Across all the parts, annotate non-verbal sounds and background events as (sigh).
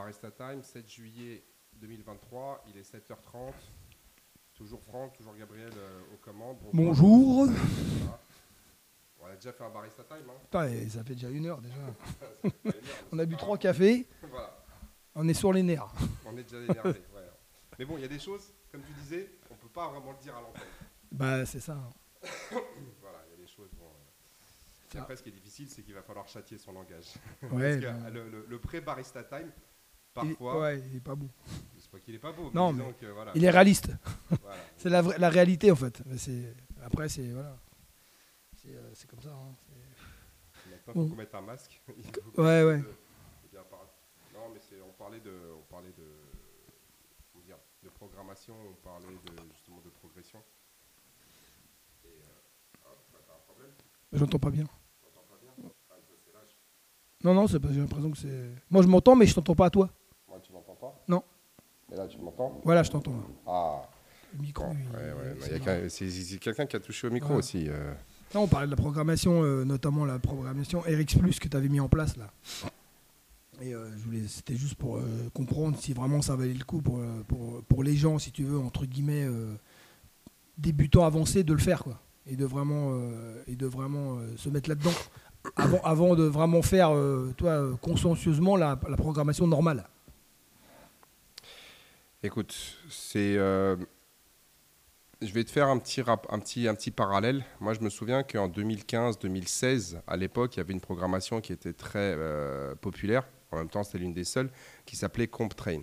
Barista Time, 7 juillet 2023, il est 7h30. Toujours Franck, toujours Gabriel euh, aux commandes. Bonjour. On a déjà fait un Barista Time. Hein. Putain, ça fait déjà une heure déjà. (laughs) (laughs) on a bu trois cafés. (laughs) Voilà, On est sur les nerfs. on est déjà énervé. ouais. Mais bon, il y a des choses, comme tu disais, on peut pas vraiment le dire à l'antenne. Bah, c'est ça. (coughs) Voilà, il y a des choses. Bon, euh, après, ce qui est difficile, c'est qu'il va falloir châtier son langage. Ouais. Parce que bah, le, le- le pré-Barista Time, il- ouais, il est pas beau. c'est pas qu'il est pas beau, Non, mais que, voilà, Il est réaliste. voilà. (laughs) C'est la, vraie- la réalité en fait. C'est- Après, c'est. Voilà. C'est euh, comme ça. hein. Il faut Bon. qu'on mette un masque. (laughs) Ouais, ouais. de- de. Non, mais c'est, on parlait de, on parlait de, programmation, on parlait de, justement de progression. Euh, ah, bah, J'entends pas bien. Pas Ah. Non, non, c'est parce que j'ai l'impression que c'est. Moi, je m'entends, mais je t'entends pas à toi. M'entends Non. Mais là, tu m'entends Voilà, je t'entends. Ah, Le micro. bon, il- ouais, ouais, mais c'est quelqu'un qui a touché au micro Ouais. aussi. euh. Non, on parlait de la programmation, euh, notamment la programmation RX que tu avais mis en place là. Et euh, je voulais, c'était juste pour euh, comprendre si vraiment ça valait le coup pour, euh, pour, pour les gens, si tu veux, entre guillemets, euh, débutants avancés, de le faire quoi. Et de vraiment, euh, et de vraiment euh, se mettre là-dedans avant, avant de vraiment faire, euh, toi, euh, consciencieusement la, la programmation normale. Écoute, c'est. euh, je vais te faire un petit, rap, un, petit, un petit parallèle. Moi, je me souviens qu'en 2015-2016, à l'époque, il y avait une programmation qui était très euh, populaire. En même temps, c'était l'une des seules, qui s'appelait CompTrain.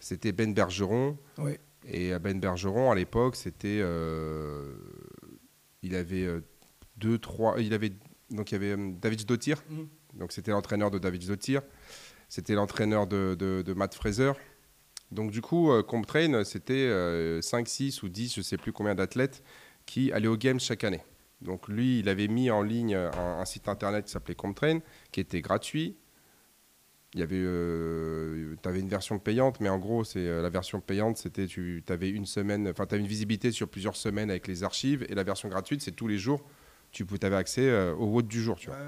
C'était Ben Bergeron. Ouais. Et euh, Ben Bergeron, à l'époque, c'était. euh, il avait deux, trois. Il avait, donc, il y avait David Stottir. Mhm. Donc, c'était l'entraîneur de David Stottir. C'était l'entraîneur de, de, de Matt Fraser. Donc du coup, euh, CompTrain, c'était euh, 5, 6 ou 10, je ne sais plus combien d'athlètes qui allaient aux Games chaque année. Donc lui, il avait mis en ligne un, un site internet qui s'appelait CompTrain, qui était gratuit. Il y avait, avais une version payante, mais en gros, c'est euh, la version payante, c'était tu avais une semaine, enfin, tu avais une visibilité sur plusieurs semaines avec les archives, et la version gratuite, c'est tous les jours, tu avais accès euh, au vote du jour. Tu vois.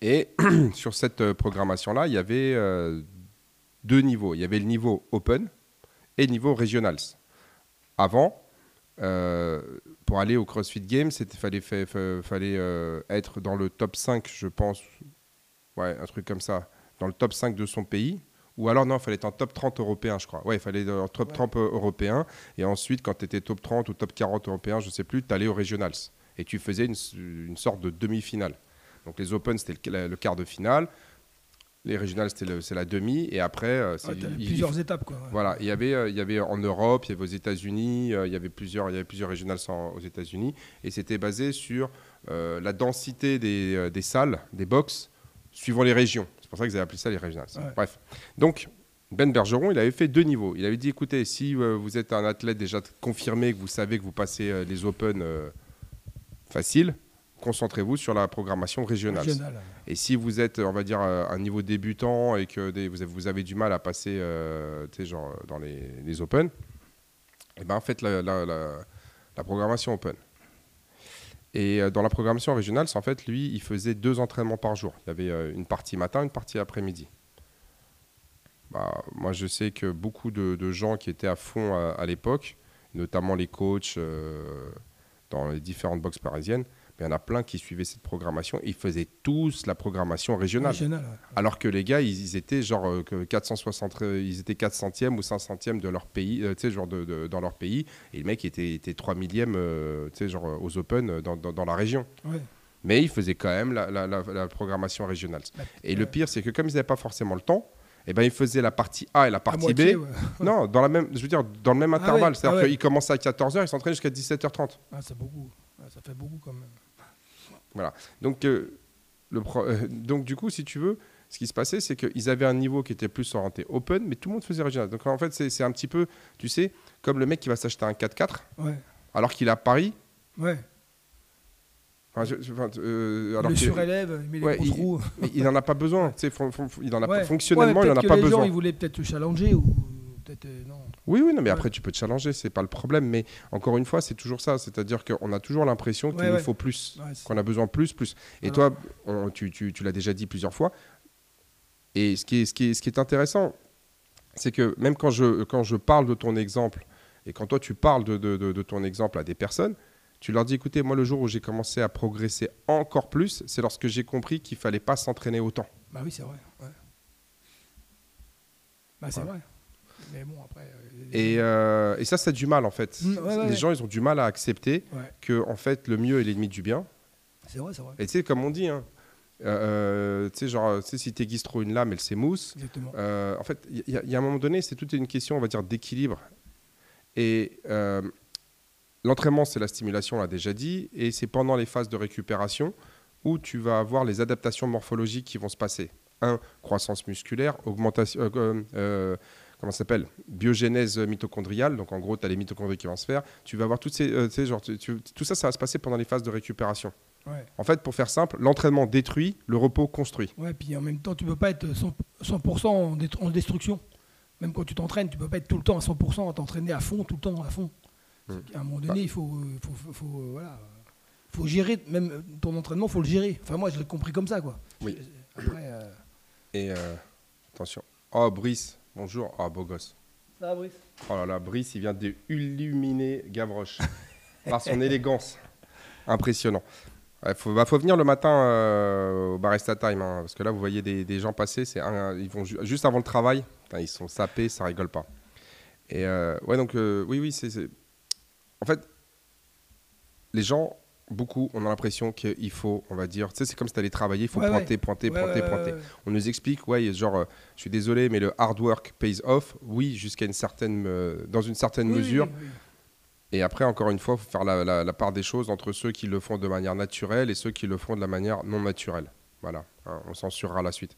Et (clears throat) sur cette euh, programmation-là, il y avait euh, deux niveaux. Il y avait le niveau open et le niveau regionals. Avant, euh, pour aller au CrossFit Games, il fallait, fa- fa- fallait euh, être dans le top 5, je pense. Ouais, un truc comme ça. Dans le top 5 de son pays. Ou alors, non, il fallait être en top 30 européen, je crois. Ouais, il fallait être en top Ouais. 30 européen. Et ensuite, quand tu étais top 30 ou top 40 européen, je sais plus, tu allais au regionals. Et tu faisais une, une sorte de demi-finale. Donc les Open, c'était le, le quart de finale. Les le- c'est la demi. Et après, euh, Ouais, il- plusieurs il- étapes quoi. ouais. voilà, il y avait, euh, il y avait en Europe, il y avait aux États-Unis, euh, il y avait plusieurs, il y avait plusieurs Regionals en- aux États-Unis, et c'était basé sur euh, la densité des, des salles, des box, suivant les régions. C'est pour ça qu'ils avaient appelé ça les Regionals. Ouais. Bref, donc Ben Bergeron, il avait fait deux niveaux. Il avait dit, écoutez, si euh, vous êtes un athlète déjà confirmé, que vous savez que vous passez euh, les Open euh, faciles, concentrez-vous sur la programmation régionale. Et si vous êtes, on va dire, à un niveau débutant et que des- vous, avez, vous avez du mal à passer euh, genre, euh, dans les, les Open, eh ben, faites la, la- la- la programmation Open. Et euh, dans la programmation régionale, c'est en fait, lui, il faisait deux entraînements par jour. Il y avait euh, une partie matin, une partie après-midi. Bah, moi, je sais que beaucoup de, de gens qui étaient à fond à, à l'époque, notamment les coachs euh, dans les différentes boxes parisiennes, il y en a plein qui suivaient cette programmation. Ils faisaient tous la programmation régionale. Ouais. Alors que les gars, ils, ils étaient genre euh, que 460, euh, ils étaient 400e ou 500e de leur pays, euh, tu sais, genre de, de- dans leur pays. Et le mec était, était 3 millième, euh, tu sais, genre euh, aux Open euh, dans, dans- dans la région. Ouais. Mais ils faisaient quand même la, la- la- la programmation régionale. Bah, Et le pire, c'est que comme ils n'avaient pas forcément le temps, eh ben, ils faisaient la partie A et la partie moitié, B. ouais. (laughs) Non, dans la même, je veux dire, dans le même Ah intervalle. ouais, C'est-à-dire ah ouais. qu'ils commençaient à 14h, ils s'entraînaient jusqu'à 17h30. Ah, c'est beaucoup. Ouais, ça fait beaucoup quand même. Donc, euh, le pro- euh, donc du coup, si tu veux, ce qui se passait, c'est qu'ils avaient un niveau qui était plus orienté open, mais tout le monde faisait régional. Donc en fait, c'est un petit peu, tu sais, comme le mec qui va s'acheter un 4x4 Ouais. alors qu'il est à Paris. Ouais. Enfin, je- je- enfin, euh, alors le surélève, il met les Ouais, il- il n'en a pas besoin. (laughs) fon- fon- il en a Ouais. fonctionnellement, il n'en a pas les besoin. gens, ils voulaient peut-être te challenger ou peut-être euh, non. Oui, oui, non, mais après, tu peux te challenger, c'est pas le problème. Mais encore une fois, c'est toujours ça. C'est-à-dire qu'on a toujours l'impression qu'il nous faut plus, qu'on a besoin de plus, plus. Et Alors- toi, on- tu, tu- tu l'as déjà dit plusieurs fois, Et ce qui est, ce qui est, ce qui est intéressant, c'est que même quand je, quand je parle de ton exemple, et quand toi tu parles de, de- de- de ton exemple à des personnes, tu leur dis, écoutez, moi le jour où j'ai commencé à progresser encore plus, c'est lorsque j'ai compris qu'il fallait pas s'entraîner autant. Bah oui, c'est vrai. ouais. Bah c'est vrai. Mais bon, après. euh, Et, euh, et ça, c'est du mal en fait. Mm, ouais, ouais, les ouais. gens, ils ont du mal à accepter que en fait, le mieux est l'ennemi du bien. C'est vrai, c'est vrai. Et tu sais, comme on dit, hein, euh, tu sais, genre, tu sais, si t'aiguises trop une lame, elle s'émousse. Exactement. Euh, en fait, il y, a- il y a un moment donné, c'est toute une question, on va dire, d'équilibre. Et euh, l'entraînement, c'est la stimulation, on l'a déjà dit, et c'est pendant les phases de récupération où tu vas avoir les adaptations morphologiques qui vont se passer. Un, croissance musculaire, augmentation, euh, euh, euh, comment ça s'appelle? Biogénèse mitochondriale, donc en gros, tu as les mitochondries qui vont se faire. Tu vas avoir toutes ces, euh, genre, tu- tu- tout ça, ça va se passer pendant les phases de récupération. Ouais. En fait, pour faire simple, l'entraînement détruit, le repos construit. Ouais, puis en même temps, tu peux pas être 100%, 100% en, dé- en destruction. Même quand tu t'entraînes, tu peux pas être tout le temps à 100%, à t'entraîner à fond, tout le temps à fond. Mm. À un moment donné, il faut, euh, faut, faut, faut, euh, voilà, faut gérer, même ton entraînement, faut le gérer. Enfin, moi, je l'ai compris comme ça, quoi. Oui. Après, euh, Et euh, attention. Oh, Brice, bonjour. Oh, beau gosse. ça va, Brice? Oh là là, Brice, il vient d'illuminer Gavroche (laughs) par son élégance. Impressionnant. Il faut, bah, faut venir le matin euh, au Barista Time, hein, parce que là, vous voyez des, des gens passer, c'est ils vont ju- juste avant le travail, Putain, ils sont sapés, ça rigole pas. Et euh, ouais, donc, euh, oui, oui, c'est- En fait, les gens, beaucoup, on a l'impression qu'il faut, on va dire, tu sais, c'est comme si tu allais travailler, il faut Ouais, pointer, pointer, Ouais, pointer, ouais, pointer. On nous explique, ouais, genre, euh, je suis désolé, mais le hard work pays off. Oui, jusqu'à une certaine, euh, dans une certaine Oui, mesure. oui, oui. Et après, encore une fois, il faut faire la, la- la part des choses entre ceux qui le font de manière naturelle et ceux qui le font de la manière non naturelle. Voilà, hein, on censurera la suite.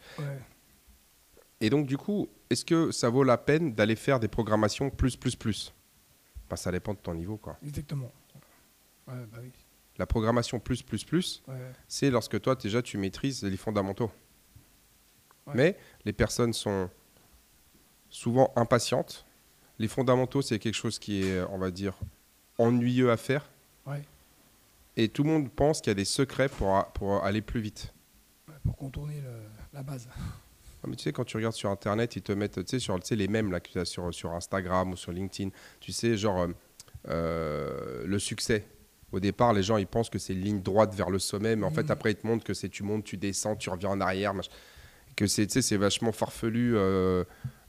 Et donc, du coup, est-ce que ça vaut la peine d'aller faire des programmations plus, plus, plus? Bah, Ça dépend de ton niveau, quoi. Exactement. Ouais, bah oui. La programmation plus, plus, plus, Ouais, c'est lorsque toi, déjà, tu maîtrises les fondamentaux. Ouais. Mais les personnes sont souvent impatientes. Les fondamentaux, c'est quelque chose qui est, on va dire, ennuyeux à faire. Ouais. Et tout le monde pense qu'il y a des secrets pour, a- pour aller plus vite. Pour contourner le- la base. Ah, mais tu sais, quand tu regardes sur Internet, ils te mettent tu sais, sur tu sais, les mêmes là, que tu as sur, sur Instagram ou sur LinkedIn. Tu sais, genre euh, euh, le succès. Au départ, les gens ils pensent que c'est une ligne droite vers le sommet, mais en fait, Mhm. après, ils te montrent que c'est tu montes, tu descends, tu reviens en arrière. mach- Que c'est vachement farfelu. euh,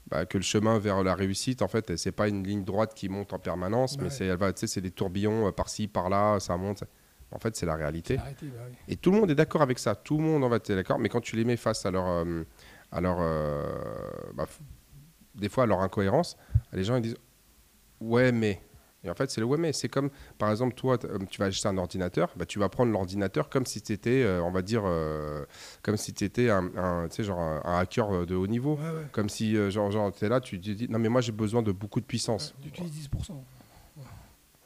bah, que le chemin vers la réussite, en fait, c'est pas une ligne droite qui monte en permanence, mais Ouais. c'est elle va, c'est des tourbillons euh, par-ci, par-là, ça monte. En fait, c'est la réalité. Bah oui. Et tout le monde est d'accord avec ça. Tout le monde en va être d'accord. Mais quand tu les mets face à leur, euh, à leur, euh, bah, des fois à leur incohérence, les gens ils disent ouais mais. Et en fait c'est le ouais mais. C'est comme par exemple toi euh, tu vas acheter un ordinateur, bah, tu vas prendre l'ordinateur comme si tu étais, on va dire, euh, comme si tu étais un, tu genre un, un hacker de haut niveau. Ouais, ouais. Comme si euh, genre, genre tu es là, tu te dis non mais moi j'ai besoin de beaucoup de puissance. Tu utilises 10%.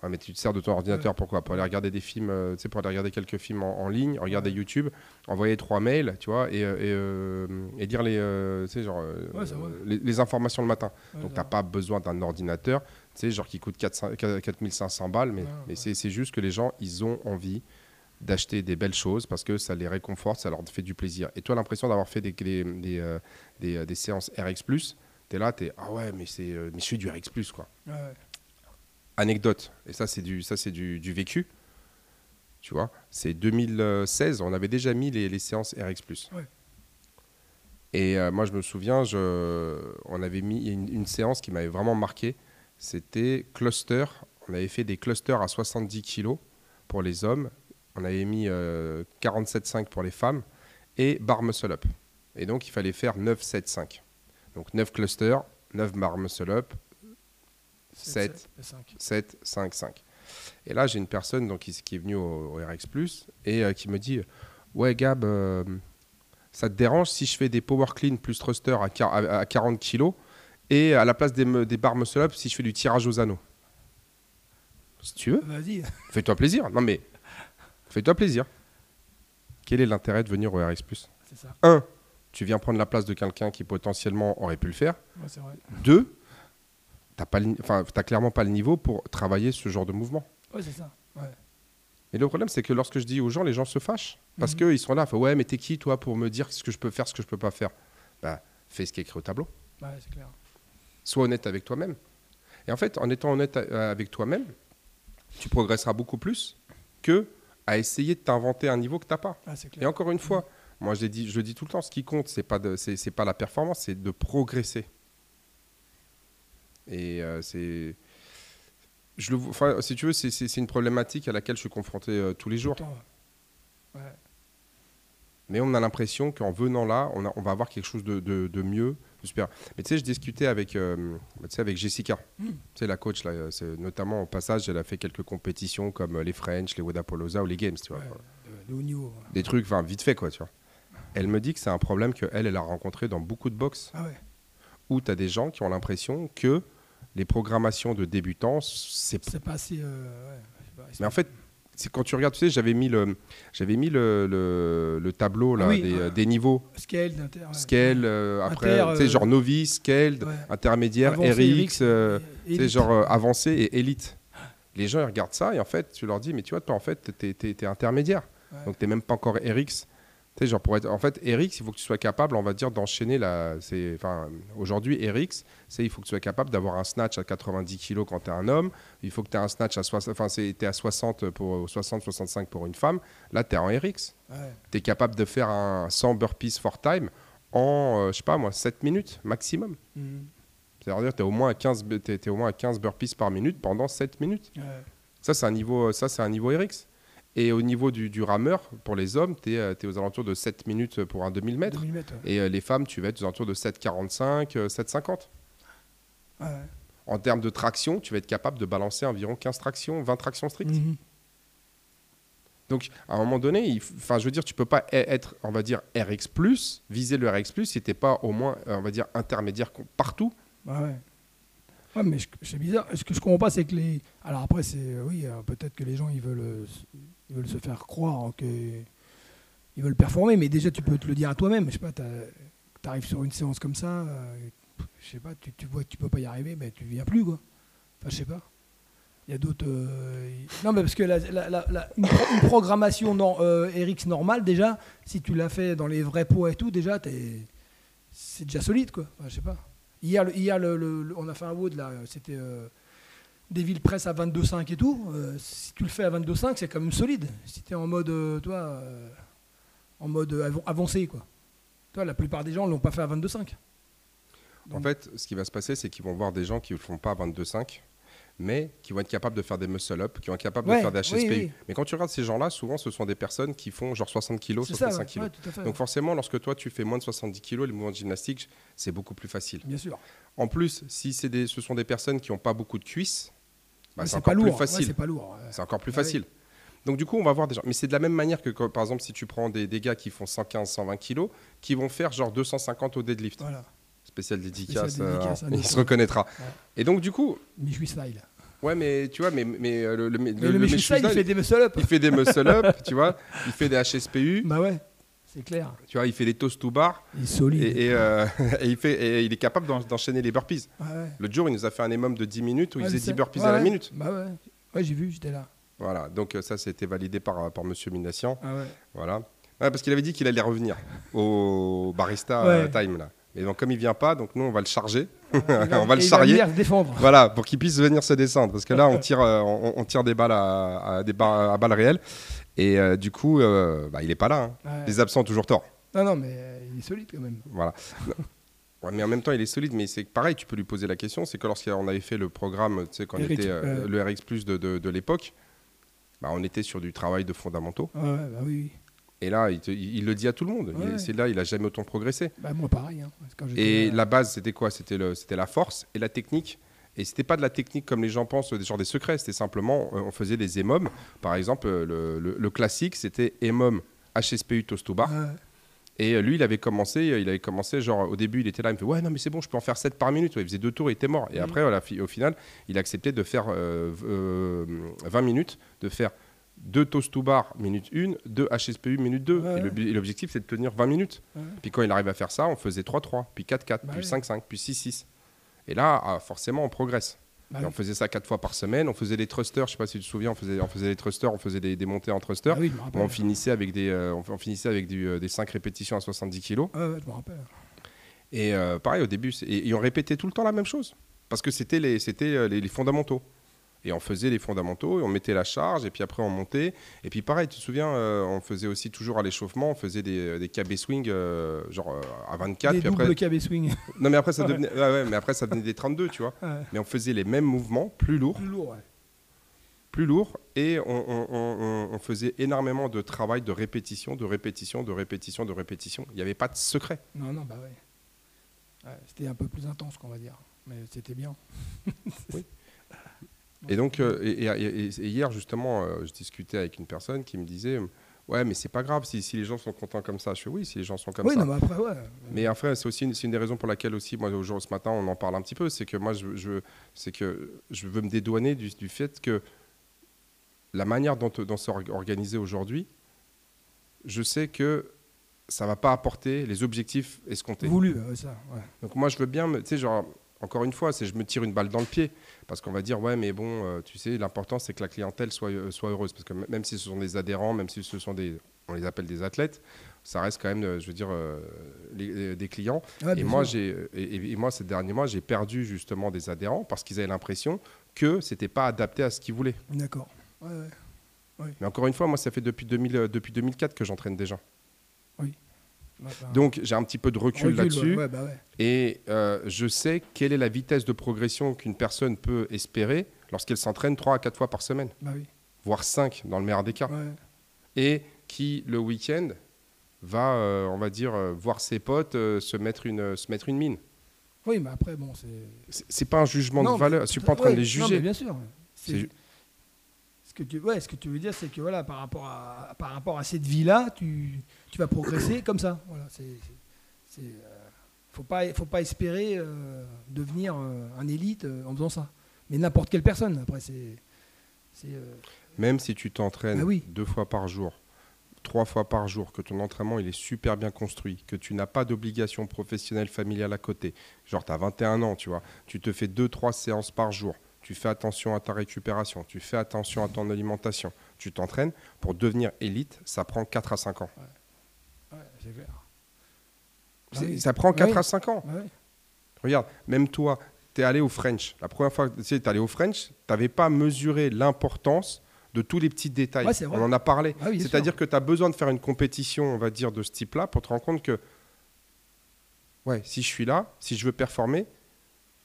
Ouais, mais tu te sers de ton ordinateur pourquoi? Pour aller regarder des films, euh, tu sais, pour aller regarder quelques films en, en ligne, regarder Ouais. YouTube, envoyer trois mails, tu vois, et, euh, et, euh, et lire les, euh, tu genre, euh, Ouais, les, les informations le matin. Ouais, Donc, t'as va. pas besoin d'un ordinateur, tu sais, genre qui coûte 400 4500 balles, mais, Ouais, mais c'est c'est juste que les gens, ils ont envie d'acheter des belles choses parce que ça les réconforte, ça leur fait du plaisir. Et toi, l'impression d'avoir fait des, des, des, euh, des, euh, des séances RX+, tu es là, tu es, ah ouais, mais, c'est, euh, mais je suis du RX+, quoi Ouais, anecdote, et ça c'est du, ça, du, du vécu, tu vois, c'est 2016, on avait déjà mis les, les séances RX+. Ouais. Et euh, moi je me souviens, je, on avait mis une, une séance qui m'avait vraiment marqué, c'était cluster, on avait fait des clusters à 70 kg pour les hommes, on avait mis euh, 47,5 pour les femmes, et bar muscle up. Et donc il fallait faire 9, 7, 5. Donc 9 clusters, 9 bar muscle up, Sept. 7, 5. 7, 5, 5. Et là, j'ai une personne donc, qui, qui est venue au, au RX Plus et euh, qui me dit Ouais, Gab, euh, ça te dérange si je fais des power clean plus thruster à- à 40 kg et à la place des, des barres muscle up, si je fais du tirage aux anneaux Si tu veux, Vas-y. fais-toi plaisir. Non, mais fais-toi plaisir. Quel est l'intérêt de venir au RX Plus C'est ça. Un, tu viens prendre la place de quelqu'un qui potentiellement aurait pu le faire. Ouais, c'est vrai. Deux, tu n'as clairement pas le niveau pour travailler ce genre de mouvement. Ouais, c'est ça. Ouais. Et le problème, c'est que lorsque je dis aux gens, les gens se fâchent. Parce Mhm. qu'ils sont là, ouais, mais t'es qui, toi, pour me dire ce que je peux faire, ce que je peux pas faire? Bah, fais ce qui est écrit au tableau. Ouais, c'est clair. Sois honnête avec toi-même. Et en fait, en étant honnête a- avec toi-même, tu progresseras beaucoup plus que à essayer de t'inventer un niveau que tu n'as pas. Ah, Et encore une fois, moi je, dit, je le dis tout le temps, ce qui compte, c'est pas de, c'est, c'est pas la performance, c'est de progresser. Et euh, c'est, je le, enfin, si tu veux, c'est, une problématique à laquelle je suis confronté euh, tous les jours. Ouais. Mais on a l'impression qu'en venant là, on, a- on va avoir quelque chose de, de- de mieux, super. Mais tu sais, je discutais avec, euh, bah, avec Jessica, Mm. tu sais, la coach, là, euh, notamment au passage, elle a fait quelques compétitions comme euh, les French, les Wodapalooza ou les Games, tu vois. Ouais, haut niveau. Des trucs, enfin, vite fait, quoi, tu vois. Elle me dit que c'est un problème qu'elle, elle a rencontré dans beaucoup de box, Ah ouais. où tu as des gens qui ont l'impression que les programmations de débutants, c'est pas assez. euh, ouais, pas, Mais en fait, c'est quand tu regardes, tu sais, j'avais mis le, j'avais mis le, le- le tableau là, Ah oui, des, ouais. euh, des niveaux. Scale, d'inter. ouais. Scale, euh, après, Inter, tu sais, euh, genre novice, scaled, ouais. intermédiaire, RX, euh, tu sais, genre euh, avancé et élite. Les gens, ils regardent ça et en fait, tu leur dis, mais tu vois, toi, en fait, t'es, t'es- t'es intermédiaire. Ouais. Donc, t'es même pas encore RX. Sais, genre, pour être... En fait, RX, il faut que tu sois capable, on va dire, d'enchaîner la... c'est- Enfin, aujourd'hui, RX, c'est il faut que tu sois capable d'avoir un snatch à 90 kg quand tu es un homme. Il faut que tu aies un snatch à 60... Enfin, t'es à 60 pour 60-65 pour une femme. Là, tu es en RX. Ouais. Tu es capable de faire un 100 burpees for time en, euh, je sais pas moi, 7 minutes maximum. Mhm. C'est-à-dire que tu es au moins à 15 bu- t'es- t'es au moins à 15 burpees par minute pendant 7 minutes. Ouais. Ça, c'est un niveau, ça, c'est un niveau RX. Et au niveau du, du rameur, pour les hommes, tu es, aux alentours de 7 minutes pour un 2000 mètres. 2000 mètres, ouais. Et euh, les femmes, tu vas être aux alentours de 7,45, euh, 7,50. Ouais. En termes de traction, tu vas être capable de balancer environ 15 tractions, 20 tractions strictes. Mhm. Donc, à un moment donné, il f- enfin, je veux dire, tu peux pas e- être, on va dire, RX+, viser le RX+, si t'es pas au moins, euh, on va dire, intermédiaire partout. Ouais, ouais. Ouais, mais c'est bizarre. Ce que je comprends pas, c'est que les. Alors après, c'est euh, oui, euh, peut-être que les gens ils veulent, euh, ils veulent se faire croire que ils veulent performer, mais déjà tu peux te le dire à toi-même. Je sais pas, tu arrives sur une séance comme ça, euh, je sais pas, tu, vois que tu peux pas y arriver, mais tu viens plus quoi. Enfin, je sais pas. Il y a d'autres. euh, Non, mais parce que la, la- la- une, pro- une programmation non, euh, RX normale, déjà, si tu l'as fait dans les vrais poids et tout, déjà, c'est déjà solide, quoi. Je sais pas. Hier, hier on a fait un WOD, là, c'était des villes presse à 22,5 et tout. Euh, si tu le fais à 22,5, c'est quand même solide. Si tu es en mode, euh, toi, euh, en mode av- avancé, quoi. Toi, la plupart des gens ne l'ont pas fait à 22,5. En fait, ce qui va se passer, c'est qu'ils vont voir des gens qui ne le font pas à 22,5, mais qui vont être capables de faire des muscle-up, qui vont être capables Ouais, de faire des oui, oui. Mais quand tu regardes ces gens-là, souvent, ce sont des personnes qui font genre 60 kg, C'est ça, 65 ouais, kg. ouais, fait. Donc forcément, lorsque toi, tu fais moins de 70 kg, les mouvements de gymnastique, c'est beaucoup plus facile. Bien sûr. En plus, si c'est des, ce sont des personnes qui n'ont pas beaucoup de cuisses, bah, Ouais, c'est encore pas lourd. plus Ouais, facile. c'est ouais. encore plus oui. facile. Donc du coup, on va voir des gens. Mais c'est de la même manière que, par exemple, si tu prends des, des gars qui font 115, 120 kg, qui vont faire genre 250 au deadlift. Voilà. Spécial dédicace, Spécial dédicace euh, à il se reconnaîtra. Ouais. Et donc du coup, Michoui style. ouais, mais tu vois, mais, mais euh, le, le, Mais le- style, il fait des muscle-up. il fait des muscle-up, tu vois, il fait des HSPU, Bah ouais, c'est clair. tu vois, il fait des toast to bar, Il est solide. et, et, euh, (laughs) et il, fait, et il est capable d'en- d'enchaîner les burpees. Ouais, ouais. L'autre jour, il nous a fait un EMOM de 10 minutes où il Ouais, faisait 10 sais. burpees Ouais, à la minute. Bah ouais. Ouais, j'ai vu, j'étais là. Voilà, donc euh, ça, c'était validé par, par Monsieur Minassian. Ah ouais. Voilà. Parce qu'il avait dit qu'il allait revenir au barista euh, time là. Et donc comme il vient pas, donc nous on va le charger, Il (laughs) on va le il charrier. venir se défendre. Voilà, pour qu'il puisse venir se descendre, parce que là on (laughs) tire, euh, on, on tire des balles à, à des ba- à balles réelles, et euh, du coup euh, bah, il est pas là. hein. Ouais. Les absents ont toujours tort. Non, non, mais euh, il est solide quand même. Voilà. (laughs) Ouais, mais en même temps, il est solide. Mais c'est pareil, tu peux lui poser la question. C'est que lorsqu'on avait fait le programme, tu sais, quand on était le RX Plus de, de- de l'époque, bah, on était sur du travail de fondamentaux. Ouais, bah oui. oui. Et là, il, te- il- il le dit à tout le monde. Ouais. C'est là, il a jamais autant progressé. Bah moi pareil. Hein. Quand Et la base, c'était quoi? C'était la force et la technique. Et c'était pas de la technique comme les gens pensent, des genre des secrets. C'était simplement, euh, on faisait des EMOM. Par exemple, euh, le, le- le classique, c'était EMOM HSPU toast to bar. ouais. Et euh, lui, il avait commencé, il avait commencé, genre, au début, il était là, il me fait, ouais, non, mais c'est bon, je peux en faire 7 par minute. Ouais, il faisait deux tours, il était mort. Et Mhm. après, voilà, au final, il a accepté de faire euh, v- euh, 20 minutes, de faire deux toast to bar minute 1, deux HSPU minute 2. Ouais, Et l'objectif, c'est de tenir 20 minutes. Ouais. Puis quand il arrive à faire ça, on faisait 3-3, puis 4-4, Bah puis oui. 5-5, puis 6-6. Et là, ah, forcément, on progresse. Bah on faisait ça 4 fois par semaine. On faisait des thrusters, je sais pas si tu te souviens, on faisait, on faisait des thrusters, on faisait des, des montées en thruster. Ah oui, on finissait avec des, euh, on, finissait avec du, euh, des 5 répétitions à 70 kg. Je me rappelle. Et euh, pareil, au début, et, et on répétait tout le temps la même chose. Parce que c'était les, euh, les, les fondamentaux. Et on faisait les fondamentaux, et on mettait la charge, et puis après on montait. Et puis pareil, tu te souviens, euh, on faisait aussi toujours à l'échauffement, on faisait des, des KB swing, euh, genre euh, à 24. Des puis doubles après, KB swing. (laughs) non mais après ça (laughs) devenait, ouais, ouais, mais après ça devenait des 32, tu vois. Ouais. Mais on faisait les mêmes mouvements, plus lourds, Plus lourd, ouais. plus lourds, et on, on- on- on- on faisait énormément de travail, de répétition, de répétition, de répétition, de répétition. Il n'y avait pas de secret. Non, non, bah ouais. Ouais, C'était un peu plus intense, qu'on va dire. Mais c'était bien. (laughs) Et donc, euh, et, et- et- et hier, justement, euh, je discutais avec une personne qui me disait Ouais, mais c'est pas grave si, si les gens sont contents comme ça. Je fais Oui, si les gens sont comme oui, ça. non, mais après, ouais. Mais après, c'est aussi une, des raisons pour laquelle aussi, moi, au jour, ce matin, on en parle un petit peu. C'est que moi, je, je, c'est que je veux me dédouaner du, du fait que la manière dont, dont c'est org- organisé aujourd'hui, je sais que ça va pas apporter les objectifs escomptés. Voulu, ça, ouais. Donc moi, je veux bien, tu sais, genre, encore une fois, c'est je me tire une balle dans le pied. Parce qu'on va dire, ouais, mais bon, euh, tu sais, l'important, c'est que la clientèle soit, euh, soit heureuse. Parce que même si ce sont des adhérents, même si ce sont des, on les appelle des athlètes, ça reste quand même, euh, je veux dire, euh, les- les- des clients. Ouais, et, moi, et, et moi, ces derniers mois, j'ai perdu justement des adhérents parce qu'ils avaient l'impression que c'était pas adapté à ce qu'ils voulaient. D'accord. Ouais, ouais. Mais encore une fois, moi, ça fait depuis, 2000, depuis 2004 que j'entraîne. Ouais, bah, Donc, j'ai un petit peu de recul, recul, là-dessus. Ouais, ouais, bah ouais. Et euh, je sais quelle est la vitesse de progression qu'une personne peut espérer lorsqu'elle s'entraîne 3 à 4 fois par semaine, Bah oui. voire 5 dans le meilleur des cas. Et qui, le week-end, va, euh, on va dire, euh, voir ses potes se, mettre une, se mettre une mine. Oui, mais après, bon, c'est. C'est- pas un jugement Non, de valeur, je suis pas en train de les non, mais juger. bien sûr. Ce que, tu, ouais, ce que tu veux dire, c'est que voilà, par rapport à, par rapport à cette vie-là, tu, tu vas progresser (coughs) comme ça. Voilà, c'est, euh, faut pas, faut pas espérer euh, devenir euh, un élite en faisant ça. Mais n'importe quelle personne. Après, c'est, c'est, euh, Même si tu t'entraînes Ah oui. deux fois par jour, trois fois par jour, que ton entraînement il est super bien construit, que tu n'as pas d'obligation professionnelle familiale à côté, genre tu as 21 ans, tu vois, tu te fais deux, trois séances par jour, tu fais attention à ta récupération, tu fais attention à ton alimentation, tu t'entraînes, pour devenir élite, ça prend 4 à 5 ans. ouais, c'est clair. Ah oui. Ça prend 4 Oui. à 5 ans. Ouais, Regarde, même toi, tu es allé au French. La première fois que tu es allé au French, tu n'avais pas mesuré l'importance de tous les petits détails. Ouais. On en a parlé. Ah C'est-à-dire que tu as besoin de faire une compétition, on va dire, de ce type-là pour te rendre compte que, ouais, si je suis là, si je veux performer,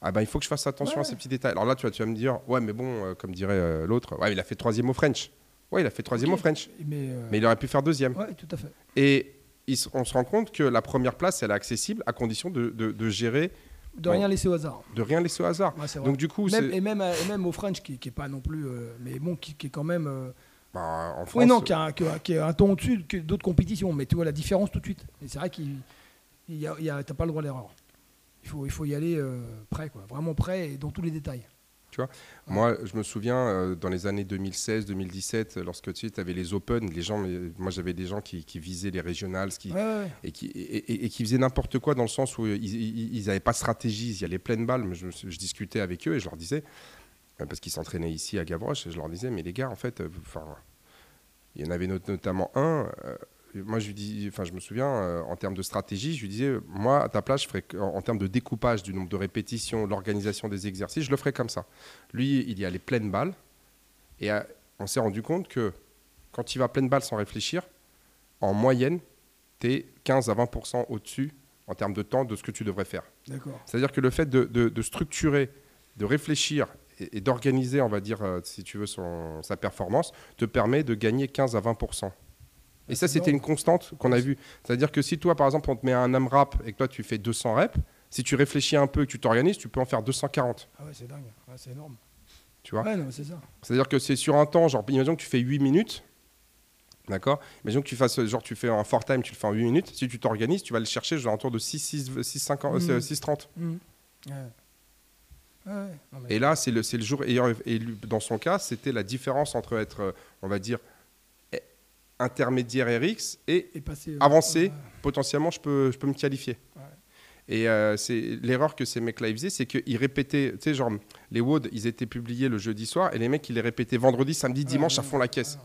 ah ben, il faut que je fasse attention Ouais. à ces petits détails. Alors là, tu vas, tu vas me dire, ouais, mais bon, euh, comme dirait euh, l'autre, ouais, il a fait troisième au French. Ouais, il a fait troisième Ok. au French. Mais, euh, Mais il aurait pu faire deuxième. ouais, tout à fait. Et il on se rend compte que la première place, elle est accessible à condition de, de- de gérer, De rien laisser au hasard. de rien laisser au hasard. Ouais. Donc du coup, Même, et, même, à- et même au French, qui, qui est pas non plus. euh, mais bon, qui, qui est quand même. euh, bah, en France, Oui, non, qui a, un- qui a- qui a un ton au-dessus que d'autres compétitions, mais tu vois la différence tout de suite. Et c'est vrai qu'il a, y a- t'as pas le droit à l'erreur. Il faut, il faut y aller euh, prêt, quoi, vraiment prêt et dans tous les détails. Moi, je me souviens, euh, dans les années 2016-2017, lorsque tu avais les Open, les gens, mais moi j'avais des gens qui, qui visaient les régionales qui, Ouais, ouais, ouais. et, qui, et, et- et qui faisaient n'importe quoi dans le sens où ils n'avaient pas de stratégie, ils y allaient pleine balle. Mais je, je discutais avec eux et je leur disais, euh, parce qu'ils s'entraînaient ici à Gavroche, et je leur disais, mais les gars, en fait, euh, enfin, il y en avait not- notamment un. Moi, je lui dis, enfin, je me souviens, euh, en termes de stratégie, je lui disais, moi, à ta place, je ferais, en, en termes de découpage du nombre de répétitions, l'organisation des exercices, je le ferais comme ça. Lui, il y allait pleine balle, et euh, on s'est rendu compte que quand il va pleine balle sans réfléchir, en moyenne, tu es 15 à 20% au-dessus en termes de temps de ce que tu devrais faire. C'est-à-dire que le fait de, de- de structurer, de réfléchir et, et d'organiser, on va dire, euh, si tu veux, son, sa performance, te permet de gagner 15 à 20%. Et ça, c'était une constante qu'on a vue. C'est-à-dire que si toi, par exemple, on te met un AMRAP et que toi, tu fais 200 reps, si tu réfléchis un peu et que tu t'organises, tu peux en faire 240. Ah ouais, c'est dingue. Ouais, c'est énorme. Tu vois Ouais, c'est ça. C'est-à-dire que c'est sur un temps, genre, imaginons que tu fais 8 minutes, d'accord? Imaginons que tu fasses, genre, tu fais un fort time, tu le fais en 8 minutes. Si tu t'organises, tu vas le chercher, genre, autour de 6, 6, 6, 50, Mhm. euh, 6, 30. Mhm. Ouais. Ouais, ouais. Non, mais- Et là, c'est le, le jour. Et, dans son cas, c'était la différence entre être, euh, on va dire, intermédiaire RX et et passer, euh, avancer. ouais. potentiellement, je peux, je peux me qualifier. Et euh, c'est l'erreur que ces mecs-là faisaient, c'est qu'ils répétaient, tu sais, genre, les WOD, ils étaient publiés le jeudi soir, et les mecs, ils les répétaient vendredi, samedi, dimanche à fond la caisse.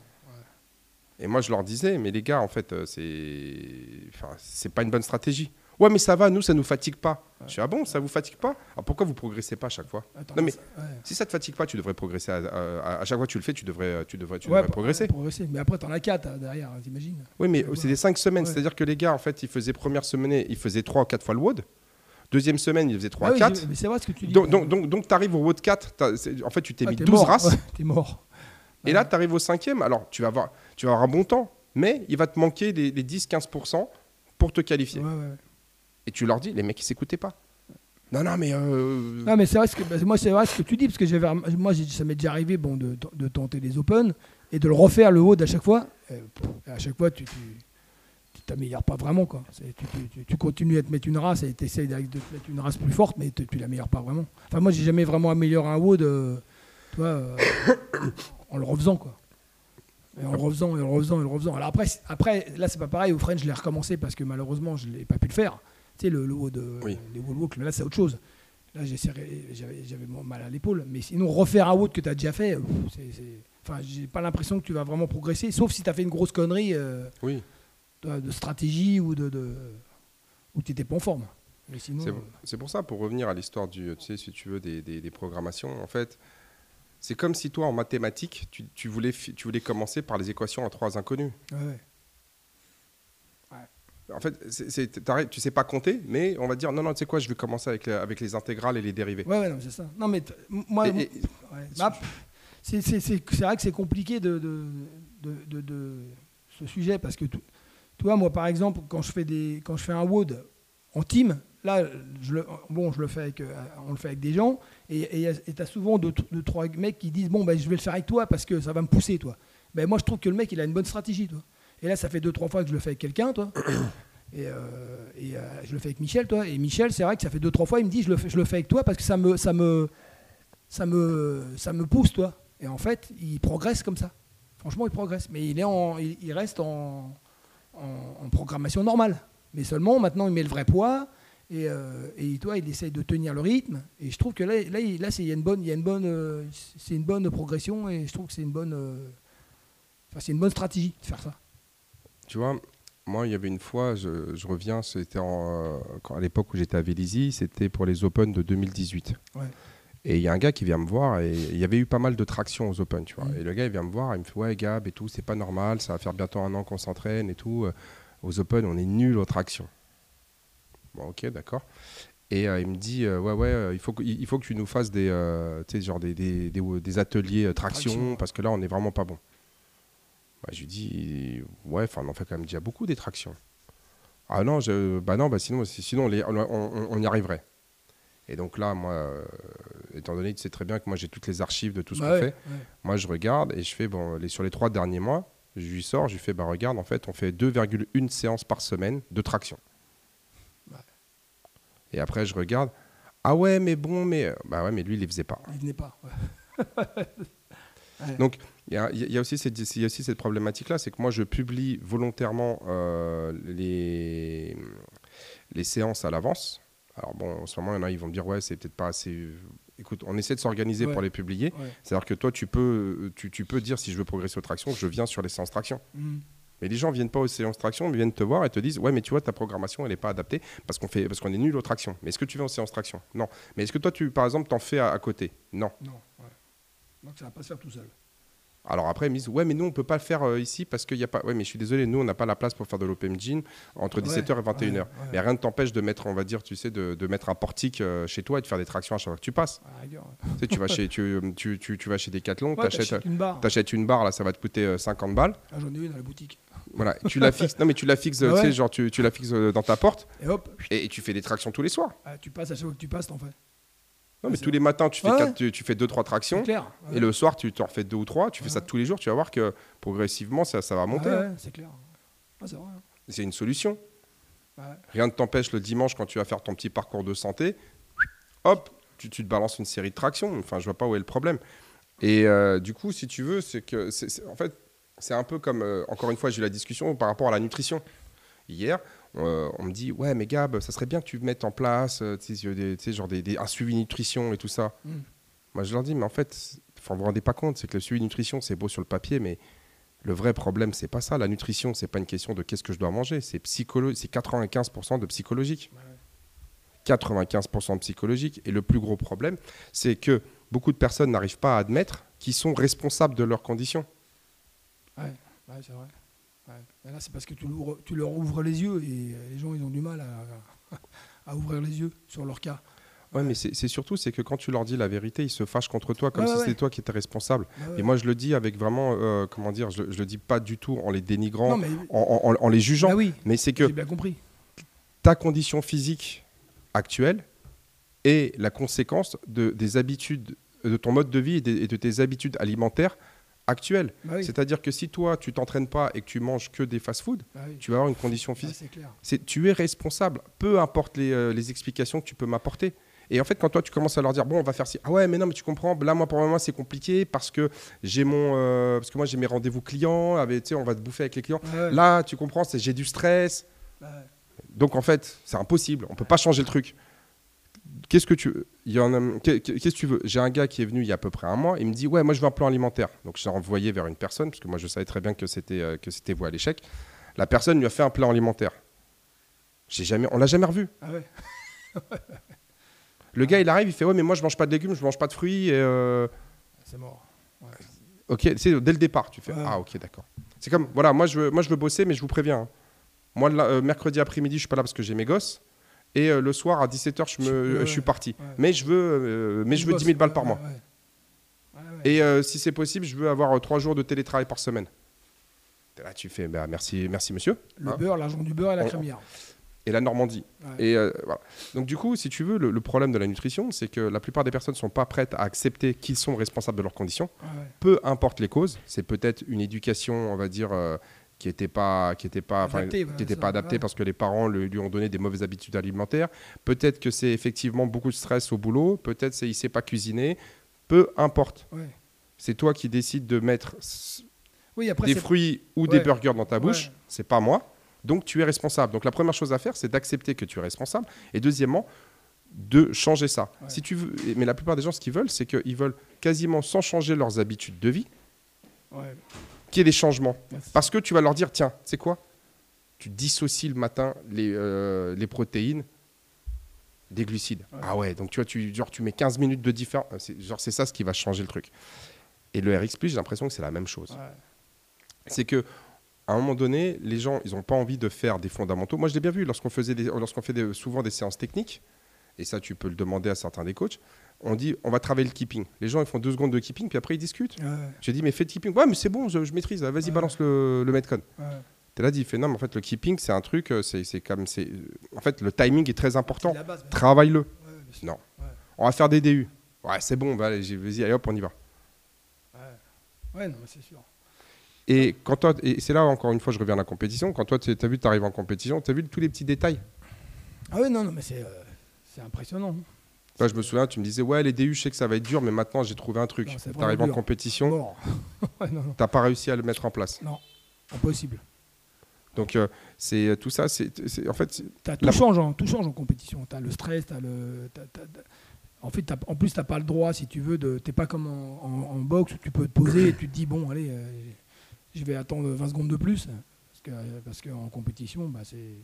Et moi, je leur disais, mais les gars, en fait, euh, c'est, enfin, c'est pas une bonne stratégie. Ouais, mais ça va, nous, ça nous fatigue pas. Je suis ah bon, ça vous fatigue pas? Alors pourquoi vous progressez pas à chaque fois? Attends, Non, mais- ça- ouais. Si ça te fatigue pas, tu devrais progresser. À, à- à chaque fois que tu le fais, tu devrais, tu devrais, tu Ouais, devrais pour- progresser. progresser. Mais après, t'en as 4 derrière, hein, t'imagines Oui, mais c'est des 5 semaines. C'est-à-dire que les gars, en fait, ils faisaient première semaine, ils faisaient 3 ou 4 fois le WOD. Deuxième semaine, ils faisaient 3 Ah à oui, 4. j'ai- Mais c'est vrai ce que tu dis. Donc, donc, donc, donc tu arrives au WOD 4. t'as- c'est- En fait, tu t'es Ah, mis t'es 12 mort. races. T'es mort. Et là, tu arrives au cinquième. Alors, tu vas, avoir, tu vas avoir un bon temps. Mais il va te manquer les, les 10-15% pour te qualifier. Ouais, ouais. Et tu leur dis, les mecs, ils s'écoutaient pas. Non, non, mais. euh, Non, mais c'est vrai ce que bah, moi c'est vrai ce que tu dis parce que j'avais moi ça m'est déjà arrivé bon de, de tenter les Open et de le refaire le haut à chaque fois. À chaque fois tu tu t'améliores pas vraiment quoi. Tu, continues à te mettre une race et tu essayes de mettre une race plus forte mais tu, tu l'améliores pas vraiment. Enfin moi j'ai jamais vraiment amélioré un tu vois, euh, en le refaisant quoi. En le refaisant et en le refaisant et en le refaisant. Alors après, après là c'est pas pareil. Au French je l'ai recommencé parce que malheureusement je l'ai pas pu le faire. Le, le wood, euh, Oui. les wall mais là c'est autre chose. Là, j'avais mal à l'épaule. Mais sinon, refaire un wood que tu as déjà fait, c'est- enfin, j'ai pas l'impression que tu vas vraiment progresser, sauf si tu as fait une grosse connerie euh, Oui, de, de stratégie ou de, de ou tu n'étais pas en forme. C'est pour ça, pour revenir à l'histoire du, tu sais, si tu veux, des, des- des programmations, en fait, c'est comme si toi, en mathématiques, tu, tu voulais, tu voulais commencer par les équations en trois inconnus. ouais, ouais. En fait, c'est- tu sais pas compter, mais on va dire, non, non, tu sais quoi, je vais commencer avec, les- avec les intégrales et les dérivés. Ouais, ouais, non, c'est ça. Non, mais moi, Et- moi- et- ouais. Bah, c'est vrai que c'est compliqué de, de, de, ce sujet parce que tu toi, moi, par exemple, quand je fais des, quand je fais un wood en team, là, je le, bon, je le fais avec, euh, on le fait avec des gens et tu as souvent deux, deux, trois mecs qui disent bon, ben, je vais le faire avec toi parce que ça va me pousser, toi. Ben, moi, je trouve que le mec, il a une bonne stratégie, toi. Et là, ça fait deux, trois fois que je le fais avec quelqu'un, toi. (coughs) Et, euh, et, euh, je le fais avec Michel, toi. Et Michel, c'est vrai que ça fait deux, trois fois, il me dit je le fais, je le fais avec toi parce que ça me, ça me, ça me, ça me pousse, toi. Et en fait, il progresse comme ça. Franchement, il progresse. Mais il, est en, il, il reste en, en, en programmation normale. Mais seulement, maintenant, il met le vrai poids. Et, euh, et toi, il essaye de tenir le rythme. Et je trouve que là, là, il- là c'est il y a une bonne, il y a une bonne, c'est une bonne progression. Et je trouve que c'est une bonne, enfin, c'est une bonne stratégie de faire ça. Tu vois, moi, il y avait une fois, je, je reviens, c'était à l'époque où j'étais à Vélizy, c'était pour les Open de 2018. Ouais. Et il y a un gars qui vient me voir, et il y avait eu pas mal de traction aux Open, tu vois. Mm. Et le gars, il vient me voir, il me fait Ouais, Gab, et tout, c'est pas normal, ça va faire bientôt un an qu'on s'entraîne et tout. Euh, Aux Open, on est nul aux tractions. Bon, ok, d'accord. Et euh, il me dit euh, Ouais, ouais, euh, il faut, que, il faut que tu nous fasses des, genre des, des, des- des ateliers traction, Traction. parce que là, on n'est vraiment pas bon. Bah, je lui dis Ouais, enfin, on en fait quand même déjà beaucoup des tractions. Ah non, je, bah non, bah sinon, sinon on, les- on- on- on y arriverait. Et donc là, moi, euh, étant donné que tu sais très bien que moi j'ai toutes les archives de tout ce Bah qu'on ouais, fait, ouais. moi je regarde et je fais, bon, les, sur les trois derniers mois, je lui sors, je lui fais, bah regarde, en fait, on fait 2,1 séances par semaine de traction. Ouais. Et après, je regarde, ah ouais, mais bon, mais. Bah ouais, mais lui, il les faisait pas. Il venait pas. Ouais. (laughs) Donc, il y a, il y a aussi cette, il y a aussi cette problématique-là, c'est que moi, je publie volontairement euh, les, les séances à l'avance. Alors bon, en ce moment, il y en a, ils vont me dire, ouais, c'est peut-être pas assez... Écoute, on essaie de s'organiser Ouais. pour les publier. Ouais. C'est-à-dire que toi, tu peux, tu, tu peux dire, si je veux progresser aux tractions, je viens sur les séances traction. Mm. Mais les gens viennent pas aux séances traction, ils viennent te voir et te disent, ouais, mais tu vois, ta programmation, elle n'est pas adaptée parce qu'on fait, parce qu'on est nul aux tractions. Mais est-ce que tu viens aux séances traction? Non. Mais est-ce que toi, tu, par exemple, t'en fais à, à côté? Non. Non. ouais. Donc ça va pas se faire tout seul. Alors après, ils me disent, ouais, mais nous, on peut pas le faire euh, ici parce qu'il n'y a pas. Ouais, mais je suis désolé, nous, on n'a pas la place pour faire de l'open gym entre Ouais, 17h et 21h. ouais, ouais. Mais rien ne t'empêche de mettre, on va dire, tu sais, de, de mettre un portique euh, chez toi et de faire des tractions à chaque fois que tu passes. Ouais. tu sais, tu vas chez, tu, tu, tu, tu vas chez Decathlon, t'achètes, t'achètes une barre. une barre, là, ça va te coûter euh, 50 balles. Ah, J'en ai une à la boutique. Voilà, tu la fixes. Non, mais tu la fixes, euh, (laughs) Ah tu genre, tu, tu la fixes euh, dans ta porte Et hop, et, et tu fais des tractions tous les soirs. ah, tu passes à chaque fois que tu passes, t'en fais. Non, mais tous les matins, tu fais, Ouais, quatre- tu, tu fais deux, trois tractions. clair. Et le soir, tu t'en refais deux ou trois. Tu fais ça tous les jours. Tu vas voir que progressivement, ça, ça va monter. Ouais, hein. c'est clair. C'est vrai. hein. C'est une solution. Rien ne t'empêche le dimanche, quand tu vas faire ton petit parcours de santé, hop, tu, tu te balances une série de tractions. Enfin, je vois pas où est le problème. Et euh, du coup, si tu veux, c'est que, en fait, c'est un peu comme, euh, encore une fois, j'ai eu la discussion par rapport à la nutrition. Hier, euh, on me dit, ouais, mais Gab, ça serait bien que tu mettes en place, euh, tu sais, genre des, des- un suivi nutrition et tout ça. Mm. Moi, je leur dis, mais en fait, vous vous rendez pas compte, c'est que le suivi nutrition, c'est beau sur le papier, mais Le vrai problème, c'est pas ça. La nutrition, c'est pas une question de qu'est-ce que je dois manger. C'est psycholo- c'est 95% de psychologique. 95% de psychologique. Et le plus gros problème, c'est que beaucoup de personnes n'arrivent pas à admettre qu'ils sont responsables de leurs conditions. Ouais, c'est vrai. Ouais. Là, c'est parce que tu, leur ouvres les yeux et euh, les gens, ils ont du mal à, (laughs) à ouvrir les yeux sur leur cas. Ouais, mais c'est surtout c'est que quand tu leur dis la vérité, ils se fâchent contre toi comme si ouais, c'était toi qui étais responsable. Ouais. Et moi, je le dis avec vraiment, euh, comment dire, je, je le dis pas du tout en les dénigrant, non, mais en, en- en les jugeant, bah oui, mais c'est que bien compris. ta condition physique actuelle est la conséquence de, des habitudes, de ton mode de vie et de tes habitudes alimentaires actuelles. Bah oui, C'est-à-dire que si toi, tu t'entraînes pas et que tu manges que des fast-food, bah oui. tu vas avoir une condition physique. c'est clair. C'est, tu es responsable, peu importe les, euh, les explications que tu peux m'apporter. Et en fait, quand toi, tu commences à leur dire, bon, on va faire ci. Ah ouais, mais non, mais tu comprends, là, moi, pour moi, c'est compliqué parce que j'ai mon. euh, parce que moi, j'ai mes rendez-vous clients, avec, tu sais, on va te bouffer avec les clients. Ouais, ouais. Là, tu comprends, c'est, j'ai du stress. Bah ouais. Donc, en fait, c'est impossible. On peut pas changer le truc. Qu'est-ce que tu il y en a- qu'est- Qu'est-ce que tu veux? J'ai un gars qui est venu il y a à peu près un mois. Il me dit ouais, moi je veux un plan alimentaire. Donc je l'ai envoyé vers une personne parce que moi je savais très bien que c'était euh, que c'était vous à l'échec. La personne lui a fait un plan alimentaire. J'ai jamais, on l'a jamais revu. Ah ouais. Le gars il arrive, il fait ouais, mais moi je mange pas de légumes, je mange pas de fruits. Euh, C'est mort. Ok, c'est dès le départ. Tu fais Ouais. ah ok d'accord. C'est comme voilà, moi je veux, moi je veux bosser, mais je vous préviens. hein. Moi le euh, mercredi après-midi je suis pas là parce que j'ai mes gosses. Et euh, le soir à 17h je, me, Ouais, ouais. je suis parti. Ouais. Mais je veux, euh, mais je veux 10 000 balles par mois. Et euh, si c'est possible, je veux avoir euh, trois jours de télétravail par semaine. Là, tu fais bah, merci, merci monsieur. Le Hein beurre, l'argent du beurre et la crémière. Et la Normandie. Ouais. Et euh, voilà. Donc du coup, si tu veux, le, le problème de la nutrition, c'est que la plupart des personnes ne sont pas prêtes à accepter qu'ils sont responsables de leurs conditions. Ouais. Peu importe les causes. C'est peut-être une éducation, on va dire, euh, qui n'était pas, qui était pas, voilà, qui était ça, pas adaptée ouais. parce que les parents lui ont donné des mauvaises habitudes alimentaires. Peut-être que c'est effectivement beaucoup de stress au boulot. Peut-être c'est il sait pas cuisiner. Peu importe. Ouais. C'est toi qui décides de mettre s- Oui, après, des fruits ou des burgers dans ta bouche, c'est pas moi. Donc tu es responsable. Donc la première chose à faire, c'est d'accepter que tu es responsable. Et deuxièmement, de changer ça. Si tu veux, mais la plupart des gens, ce qu'ils veulent, c'est qu'ils veulent quasiment sans changer leurs habitudes de vie. Qu'il y ait des changements. Parce que tu vas leur dire, tiens, c'est quoi? Tu dissocies le matin les, euh, les protéines des glucides. Ouais. Ah ouais, donc tu vois, tu, genre, tu mets 15 minutes de différence. C'est, genre, c'est ça ce qui va changer le truc. Et le RX, j'ai l'impression que c'est la même chose Ouais. c'est que à un moment donné, les gens, ils n'ont pas envie de faire des fondamentaux. Moi, je l'ai bien vu lorsqu'on faisait lorsqu'on fait des- souvent des séances techniques, et ça, tu peux le demander à certains des coachs. On dit, on va travailler le keeping. Les gens, ils font deux secondes de keeping, puis après, ils discutent. Ouais, J'ai dit, mais fais le keeping. Ouais, mais c'est bon, je, je maîtrise. Vas-y, Ouais. balance le, le metcon. ouais. T'es là, dit, il fait, non, mais en fait, le keeping, c'est un truc, euh, c'est c'est comme, c'est, en fait, le timing est très important. Bien sûr. Non. On va faire des DU. Ouais, c'est bon, bah, vas-y, allez, hop, on y va. Ouais, non, mais c'est sûr. Et quand toi, et c'est là encore une fois, je reviens à la compétition. Quand toi, tu as vu, tu arrives en compétition, tu as vu tous les petits détails? Ah ouais, non, non, mais c'est euh, c'est impressionnant. Je me souviens, tu me disais, ouais, les DU, je sais que ça va être dur, mais maintenant, j'ai trouvé un truc. Non, c'est Tu arrives vraiment en compétition, (laughs) ouais, non, non, tu pas réussi à le mettre en place. impossible. Donc, euh, c'est tout ça, c'est en fait, T'as- tout, La- change en, tout change en compétition. Tu as le stress, t'as le. t'as- t'as- t'as- en fait, t'as- en plus, tu n'as pas le droit, si tu veux, de. Tu pas comme en, en- en boxe où tu peux te poser et tu te dis, bon, allez, euh, je vais attendre 20 secondes de plus. Parce qu'en parce que en compétition, bah, c'est.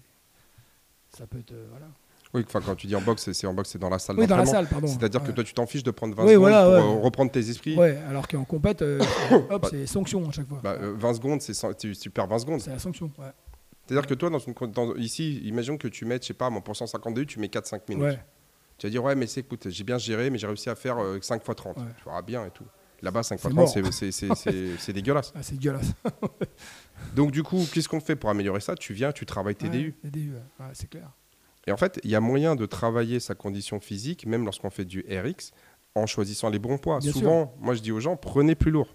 Ça peut être. euh, voilà. Oui, enfin, quand tu dis en boxe, c'est- en boxe, c'est dans la salle Oui, dans la salle, pardon. C'est-à-dire que toi, tu t'en fiches de prendre 20 Oui, secondes voilà, pour euh, reprendre tes esprits. Ouais, alors qu'en compète, euh, (coughs) hop, Bah- c'est sanction à chaque fois. Bah, euh, 20 secondes, c'est tu, perds 20 secondes. c'est la sanction. Ouais. C'est-à-dire que toi, dans une, dans- ici, imagine que tu mets, je sais pas, moi, pour 150 DU, tu mets 4-5 minutes. Ouais. Tu vas dire, ouais, mais c'est, écoute, j'ai bien géré, mais j'ai réussi à faire 5 x 30. Ouais. Tu verras bien et tout. Là-bas, 5 C'est x 30, mort. (laughs) c'est- dégueulasse. Ah, c'est dégueulasse. Donc, du coup, qu'est-ce qu'on fait pour améliorer ça? Tu viens, tu travailles tes DU. DU, c'est clair. Et en fait, il y a moyen de travailler sa condition physique, même lorsqu'on fait du RX, en choisissant les bons poids. Bien Souvent, moi, je dis aux gens, prenez plus lourd.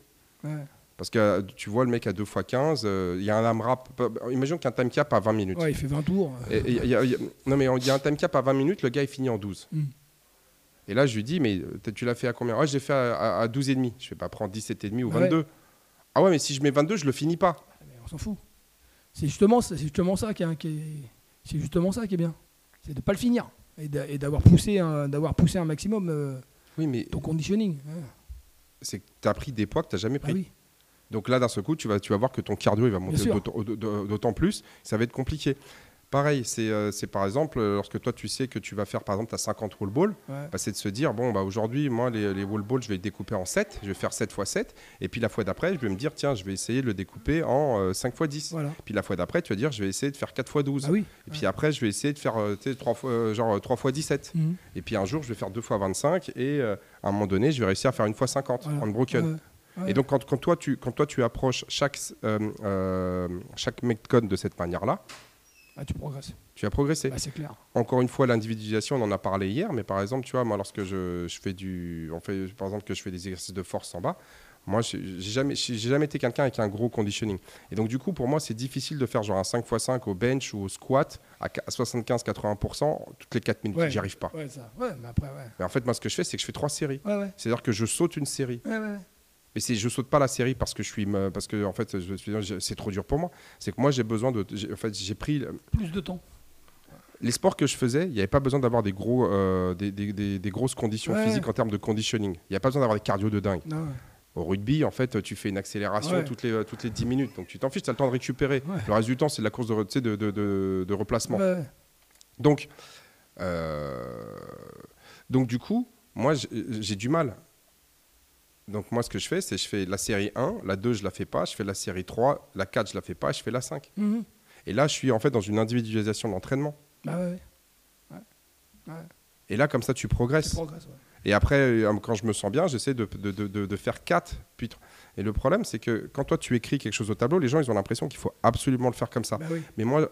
Ouais. Parce que tu vois le mec à 2 x 15, euh, il y a un AMRAP. Imagine qu'un time cap à 20 minutes. Ouais, il fait 20 tours. Et- et il y a- il y a- non, mais il y a un time cap à 20 minutes, le gars, il finit en 12. Mm. Et là, je lui dis, mais tu l'as fait à combien? Ouais, j'ai fait à, à, à 12,5. Je vais pas prendre 17,5 ou Ouais. 22. Ah ouais, mais si je mets 22, je le finis pas. Mais on s'en fout. C'est justement, justement ça qui est, qui est- c'est justement ça qui est bien. C'est de pas le finir et d'a- et d'avoir poussé, un, d'avoir poussé un maximum euh, Oui, mais ton conditioning. hein. c'est que tu as pris des poids que tu n'as jamais Bah pris. oui. Donc là, d'un seul coup, tu vas, tu vas voir que ton cardio il va monter d'autant plus. Ça va être compliqué. Pareil, c'est euh, c'est par exemple, euh, lorsque toi tu sais que tu vas faire par exemple ta 50 wall ball, Ouais. bah, c'est de se dire bon bah aujourd'hui moi les, les wall balls je vais les découper en 7, je vais faire 7 x 7 et puis la fois d'après je vais me dire tiens je vais essayer de le découper en euh, 5 x 10. Voilà. Puis la fois d'après tu vas dire je vais essayer de faire 4 x 12. Ah oui. Et puis après je vais essayer de faire euh, tu sais, 3 fois, euh, genre euh, 3 x 17. Mhm. Et puis un jour je vais faire 2 x 25 et euh, à un moment donné je vais réussir à faire une fois 50 Voilà. en broken. Ouais. Ouais. Et donc, quand, quand toi, tu, quand toi, tu approches chaque, euh, euh, chaque metcon de cette manière-là, Ah, tu progresses. tu vas progresser. Bah, c'est clair. Encore une fois, l'individualisation, on en a parlé hier, mais par exemple, tu vois, moi, lorsque je, je fais du. On fait, par exemple, que je fais des exercices de force en bas, moi, j'ai jamais, j'ai jamais été quelqu'un avec un gros conditioning. Et donc, du coup, pour moi, c'est difficile de faire genre un 5x5 au bench ou au squat à qu- à 75-80% toutes les 4 minutes. Ouais. J'y arrive pas. Ouais, ça. Ouais, mais après, ouais. Mais en fait, moi, ce que je fais, c'est que je fais trois séries. Ouais, ouais. C'est-à-dire que je saute une série. Mais c'est, je saute pas la série parce que je suis, me- parce que en fait, c'est trop dur pour moi. C'est que moi, j'ai besoin de, en fait, j'ai pris Plus de temps. les sports que je faisais. Il n'y avait pas besoin d'avoir des gros, euh, des, des- des- des grosses conditions Ouais. physiques en termes de conditioning. Il n'y a pas besoin d'avoir des cardio de dingue. Ouais. Au rugby, en fait, tu fais une accélération Ouais. toutes les euh, toutes les 10 minutes. Donc tu t'en fiches, tu as le temps de récupérer. Le reste du temps, c'est de la course de, de, de, de- de replacement. Donc, euh, donc du coup, moi, j'ai du mal. Donc moi, ce que je fais, c'est je fais la série 1, la 2, je la fais pas, je fais la série 3, la 4, je la fais pas, je fais la 5. Mhm. Et là, je suis en fait dans une individualisation de l'entraînement. Bah, ouais, ouais. Ouais. Et là, comme ça, tu Tu progresses. Et après, euh, quand je me sens bien, j'essaie de, de, de- faire 4. Puis... Et le problème, c'est que quand toi, tu écris quelque chose au tableau, les gens, ils ont l'impression qu'il faut absolument le faire comme ça. Bah oui. Mais moi,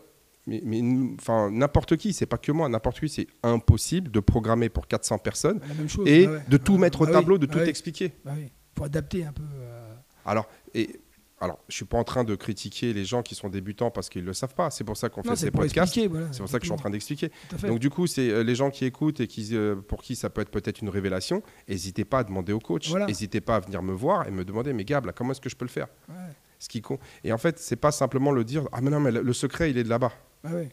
mais, mais, enfin, n'importe qui, c'est pas que moi, n'importe qui, c'est impossible de programmer pour 400 personnes chose. et bah ouais. de tout Bah, mettre au bah tableau, oui, de bah tout oui, expliquer. Bah oui. Faut adapter un peu. euh, Alors, et, alors, je suis pas en train de critiquer les gens qui sont débutants parce qu'ils le savent pas. C'est pour ça qu'on fait ces podcasts. voilà. C'est pour ça que je suis en train d'expliquer. Donc du coup, c'est euh, les gens qui écoutent et qui, euh, pour qui ça peut être peut-être une révélation. N'hésitez pas à demander au coach. Voilà. N'hésitez pas à venir me voir et me demander, mais Gab, là, comment est-ce que je peux le faire? Ouais. Ce qui compte. Et en fait, c'est pas simplement le dire. Ah mais non, mais le, secret, il est de là-bas. Oui.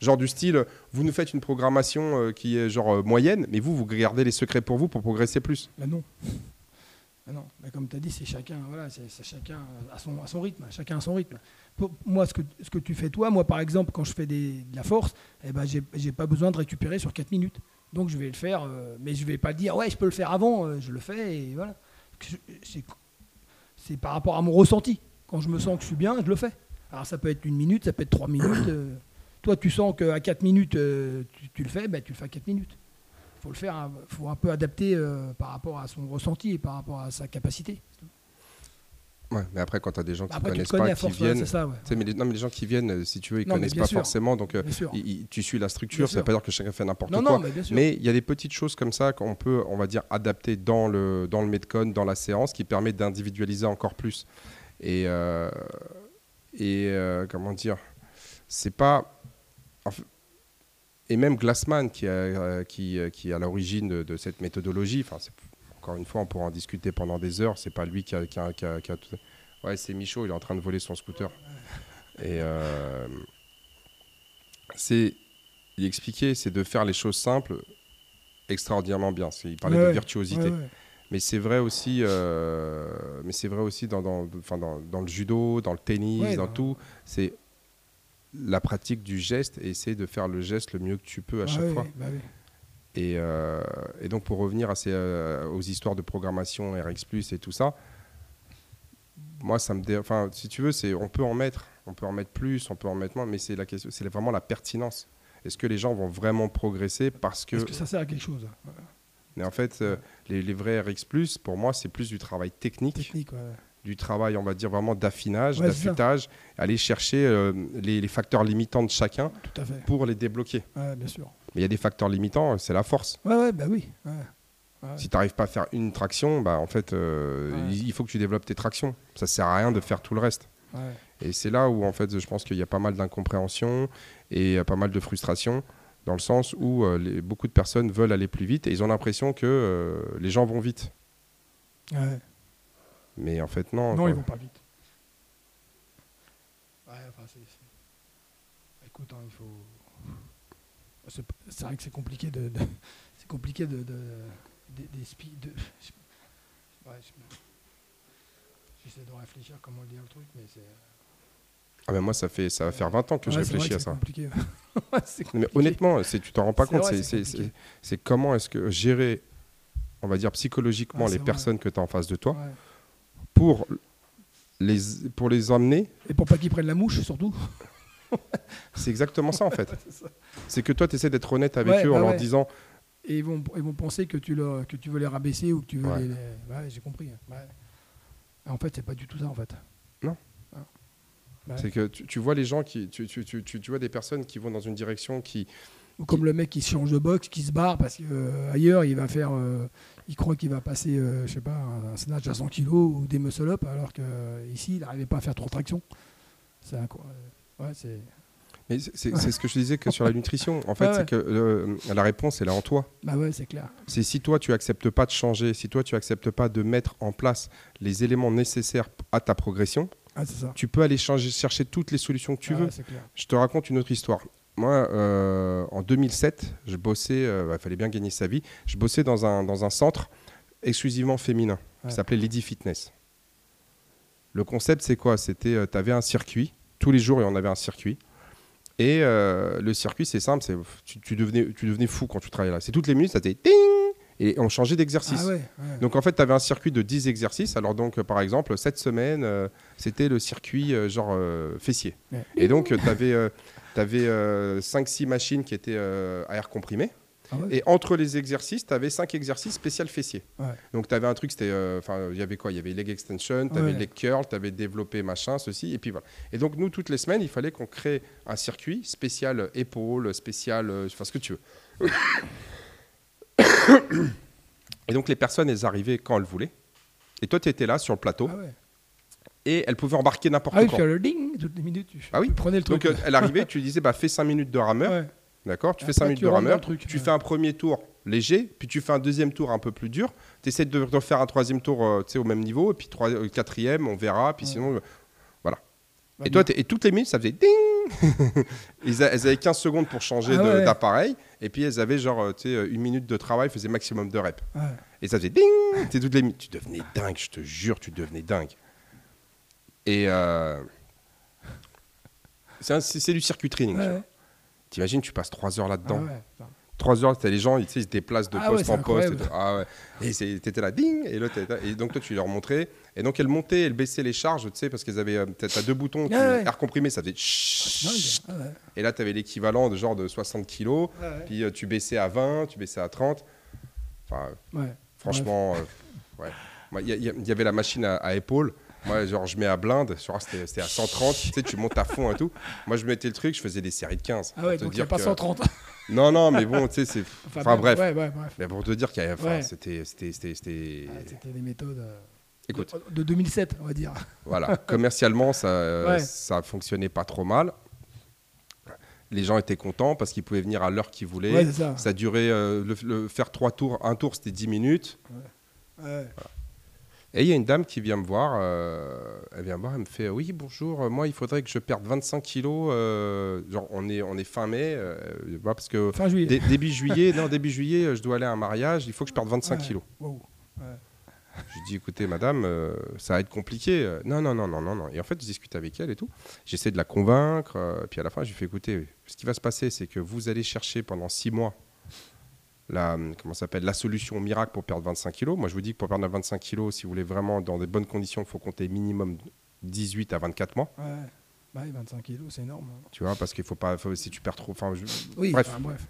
Genre du style, vous nous faites une programmation euh, qui est genre euh, moyenne, mais vous, vous gardez les secrets pour vous pour progresser plus. Bah non. Bah non. Bah comme tu as dit, c'est chacun, voilà, c'est chacun à son, à son rythme. Chacun à son rythme. Pour moi, ce que, ce que tu fais toi, moi par exemple, quand je fais des, de la force, eh ben, j'ai j'ai pas besoin de récupérer sur 4 minutes. Donc je vais le faire, euh, mais je vais pas dire, ouais, je peux le faire avant, je le fais et voilà. C'est par rapport à mon ressenti. Quand je me sens que je suis bien, je le fais. Alors ça peut être une minute, ça peut être 3 minutes. euh. toi, tu sens qu'à 4 minutes, euh, tu, tu le fais, ben, tu le fais à 4 minutes faut le faire, hein, faut un peu adapter euh, par rapport à son ressenti et par rapport à sa capacité. Ouais, mais après, quand tu as des gens qui Après, tu connaissent pas, qui viennent. c'est ça, ouais. Mais les, non, mais les gens qui viennent, si tu veux, ils mais connaissent pas sûr. forcément. Donc, ils- ils- tu suis la structure. Bien Ça veut sûr. pas dire que chacun fait n'importe quoi. non, mais bien sûr. Mais il y a des petites choses comme ça qu'on peut, on va dire, adapter dans le, dans le Metcon, dans la séance, qui permet d'individualiser encore plus. Et, euh, et euh, comment dire, c'est pas. et même Glassman, qui, a, euh, qui, qui est à l'origine de, de cette méthodologie, enfin, encore une fois, on pourra en discuter pendant des heures, c'est pas lui qui a, qui a- qui a- qui a tout- Ouais, c'est Michaud, il est en train de voler son scooter. Et euh, c'est. Il expliquait, c'est de faire les choses simples extraordinairement bien. Il parlait Ouais, de virtuosité. Ouais, ouais. Mais c'est vrai aussi, euh, mais c'est vrai aussi dans, dans, dans, dans le judo, dans le tennis, Ouais, dans tout. C'est la pratique du geste et essayer de faire le geste le mieux que tu peux à Ah chaque oui, fois. bah oui. Et, euh, et donc pour revenir à ces, euh, aux histoires de programmation RX+ et tout ça, moi ça me, dé- enfin si tu veux, c'est on peut en mettre, on peut en mettre plus, on peut en mettre moins, mais c'est la question, c'est vraiment la pertinence. Est-ce que les gens vont vraiment progresser parce que, Est-ce que ça sert à quelque chose hein? Mais en fait, euh, les, les vrais RX+, pour moi, c'est plus du travail technique, Technique, ouais. du travail, on va dire vraiment d'affinage, Ouais, d'affûtage, aller chercher euh, les, les facteurs limitants de chacun pour les débloquer. Ouais, bien sûr. Mais il y a des facteurs limitants, c'est la force. Ouais, bah oui. Si tu n'arrives pas à faire une traction, bah, en fait, euh, il faut que tu développes tes tractions. Ça sert à rien de faire tout le reste. Et c'est là où, en fait, je pense qu'il y a pas mal d'incompréhension et pas mal de frustration, dans le sens où euh, les- beaucoup de personnes veulent aller plus vite et ils ont l'impression que euh, les gens vont vite. Ouais. Mais en fait, non. Non, quoi. ils vont pas vite. Ouais, enfin, c'est. c'est- Écoute, hein, il faut. C'est vrai que c'est compliqué de. de- (laughs) C'est compliqué de. de des, spi- de- (laughs) j'essaie de réfléchir comment le dire le truc, mais c'est. Ah ben moi, ça, fait, ça va faire 20 ans que je Ouais, réfléchis à ça. compliqué. (laughs) C'est Mais compliqué. honnêtement, tu t'en rends pas compte. c'est- compliqué. comment est-ce que gérer, on va dire psychologiquement, Ah, les vrai. personnes que tu as en face de toi Ouais. pour les, pour les emmener. Et pour pas qu'ils prennent la mouche, surtout. (laughs) C'est exactement ça en fait. (laughs) C'est que toi, tu essaies d'être honnête avec Ouais, eux en leur disant Et ils vont, ils vont penser que tu, leur- que tu veux les rabaisser ou que tu veux Ouais. les. les- j'ai compris. En fait, c'est pas du tout ça, en fait. Non. Ouais. c'est que tu, tu vois les gens qui. Tu, tu, tu, vois des personnes qui vont dans une direction qui. Ou comme le mec qui change de boxe, qui se barre parce que euh, il va faire, euh, il croit qu'il va passer, euh, je sais pas, un, un snatch à 100 kg ou des muscle up, alors que euh, il n'arrivait pas à faire trop de traction. C'est. Ouais, c'est. Mais c'est ce que je disais que sur la nutrition. En fait, ouais. c'est que la réponse, elle est en toi. Bah ouais, c'est clair. C'est si toi, tu acceptes pas de changer, si toi, tu acceptes pas de mettre en place les éléments nécessaires à ta progression, Ah, ça. tu peux aller changer, chercher toutes les solutions que tu Ah veux. Je te raconte une autre histoire. Moi, euh, en 2007, je bossais, il fallait bien gagner sa vie, je bossais dans un, dans un centre exclusivement féminin Ouais. qui s'appelait Lady Fitness. Le concept, c'est quoi? C'était, tu avais un circuit, tous les jours, en avait un circuit. Et euh, le circuit, c'est simple, c'est, tu, tu devenais, tu devenais fou quand tu travaillais là. C'est toutes les minutes, ça faisait ding Et on changeait d'exercice. Ah ouais. ouais. Donc en fait, tu avais un circuit de 10 exercices. Alors donc, euh, par exemple, cette semaine, euh, c'était le circuit euh, genre euh, fessier. Ouais. Et donc, tu avais, 5-6 machines qui étaient euh, à air comprimé. Ah. Et entre les exercices, tu avais 5 exercices spécial fessier. Ouais. Donc tu avais un truc, c'était... euh, Enfin, il y avait quoi? Il y avait leg extension, tu avais leg curl, tu avais développé machin, ceci, et puis voilà. Et donc nous, toutes les semaines, il fallait qu'on crée un circuit spécial euh, épaule, spécial... euh, Enfin, ce que tu veux. (laughs) Et donc les personnes, elles arrivaient quand elles voulaient. Et toi, tu étais là sur le plateau Ah ouais. et elles pouvaient embarquer n'importe Ah oui, quand. que le ding, toutes les minutes, tu, Ah oui. prenais le truc. Donc euh, elle arrivait, tu disais, bah, fais 5 minutes de rameur. Ouais. D'accord Tu fais Après, 5 minutes de rameur. truc, tu ouais. fais un premier tour léger, puis tu fais un deuxième tour un peu plus dur. Tu essaies de refaire un troisième tour euh, au même niveau, et puis trois, euh, quatrième, on verra. Puis sinon, euh, Bah, et, toi, et toutes les minutes, ça faisait ding Elles avaient 15 secondes pour changer Ah ouais. d'appareil, et puis elles avaient genre, euh, tu sais, euh, une minute de travail, faisaient maximum de reps. Ouais. Et ça faisait ding toutes les. Tu devenais dingue, je te jure, tu devenais dingue. Et euh, c'est du circuit training. T'imagines, tu passes 3 heures là-dedans. Ah. 3 heures, les gens, ils, tu ils se déplacent de Ah ouais, poste c'est en poste. Et, ah ouais. et là, ding Et, l'autre et donc toi, tu leur montrais. Et donc, elles montaient, elles baissaient les charges, tu sais, parce qu'elles avaient. euh, T'as deux boutons, tu, Ah ouais. air comprimé, ça faisait. Ah ouais. Et là, t'avais l'équivalent de genre de 60 kilos. Ah ouais. Puis euh, tu baissais à 20, tu baissais à 30. Enfin, Ouais. franchement, euh, ouais. Il y, y y avait la machine à, à épaules. Moi, genre, je mets à blinde, c'était c'était à 130, tu sais, tu montes à fond et tout. Moi, je mettais le truc, je faisais des séries de 15. Ah ouais, donc il n'y a pas que- 130. Non, non, mais bon, tu sais, c'est. (laughs) Enfin, bref. Ouais, ouais, bref. Mais pour te dire qu'il y enfin. C'était. c'était- c'était- c'était- Ah, C'était des méthodes euh, Écoute, de, de 2007, on va dire. (laughs) voilà. Commercialement, ça, euh, ça fonctionnait pas trop mal. Les gens étaient contents parce qu'ils pouvaient venir à l'heure qu'ils voulaient. Ça. ça durait. euh, le, le- faire trois tours. Un tour, c'était 10 minutes. Ouais. Et il y a une dame qui vient me voir, euh, elle vient me voir, elle me fait oui bonjour, euh, moi il faudrait que je perde 25 kilos, euh, genre on est on est fin mai, euh, voilà, parce que Fin juillet. dé- début (laughs) juillet, non début juillet, je dois aller à un mariage, il faut que je perde 25 Ouais. kilos. Wow. Je lui dis écoutez madame, ça va être compliqué. Non non non non non non. Et en fait je discute avec elle et tout. J'essaie de la convaincre, puis à la fin je lui fais écoutez, ce qui va se passer c'est que vous allez chercher pendant six mois la, comment ça s'appelle, la solution miracle pour perdre 25 kilos. Moi, je vous dis que pour perdre 25 kilos, si vous voulez vraiment dans des bonnes conditions, il faut compter minimum 18 à 24 mois. Ouais. Bah, oui, 25 kilos, c'est énorme. hein. Tu vois, parce qu'il faut pas, faut- si tu perds trop. Enfin, je- Oui, bref. enfin, bref.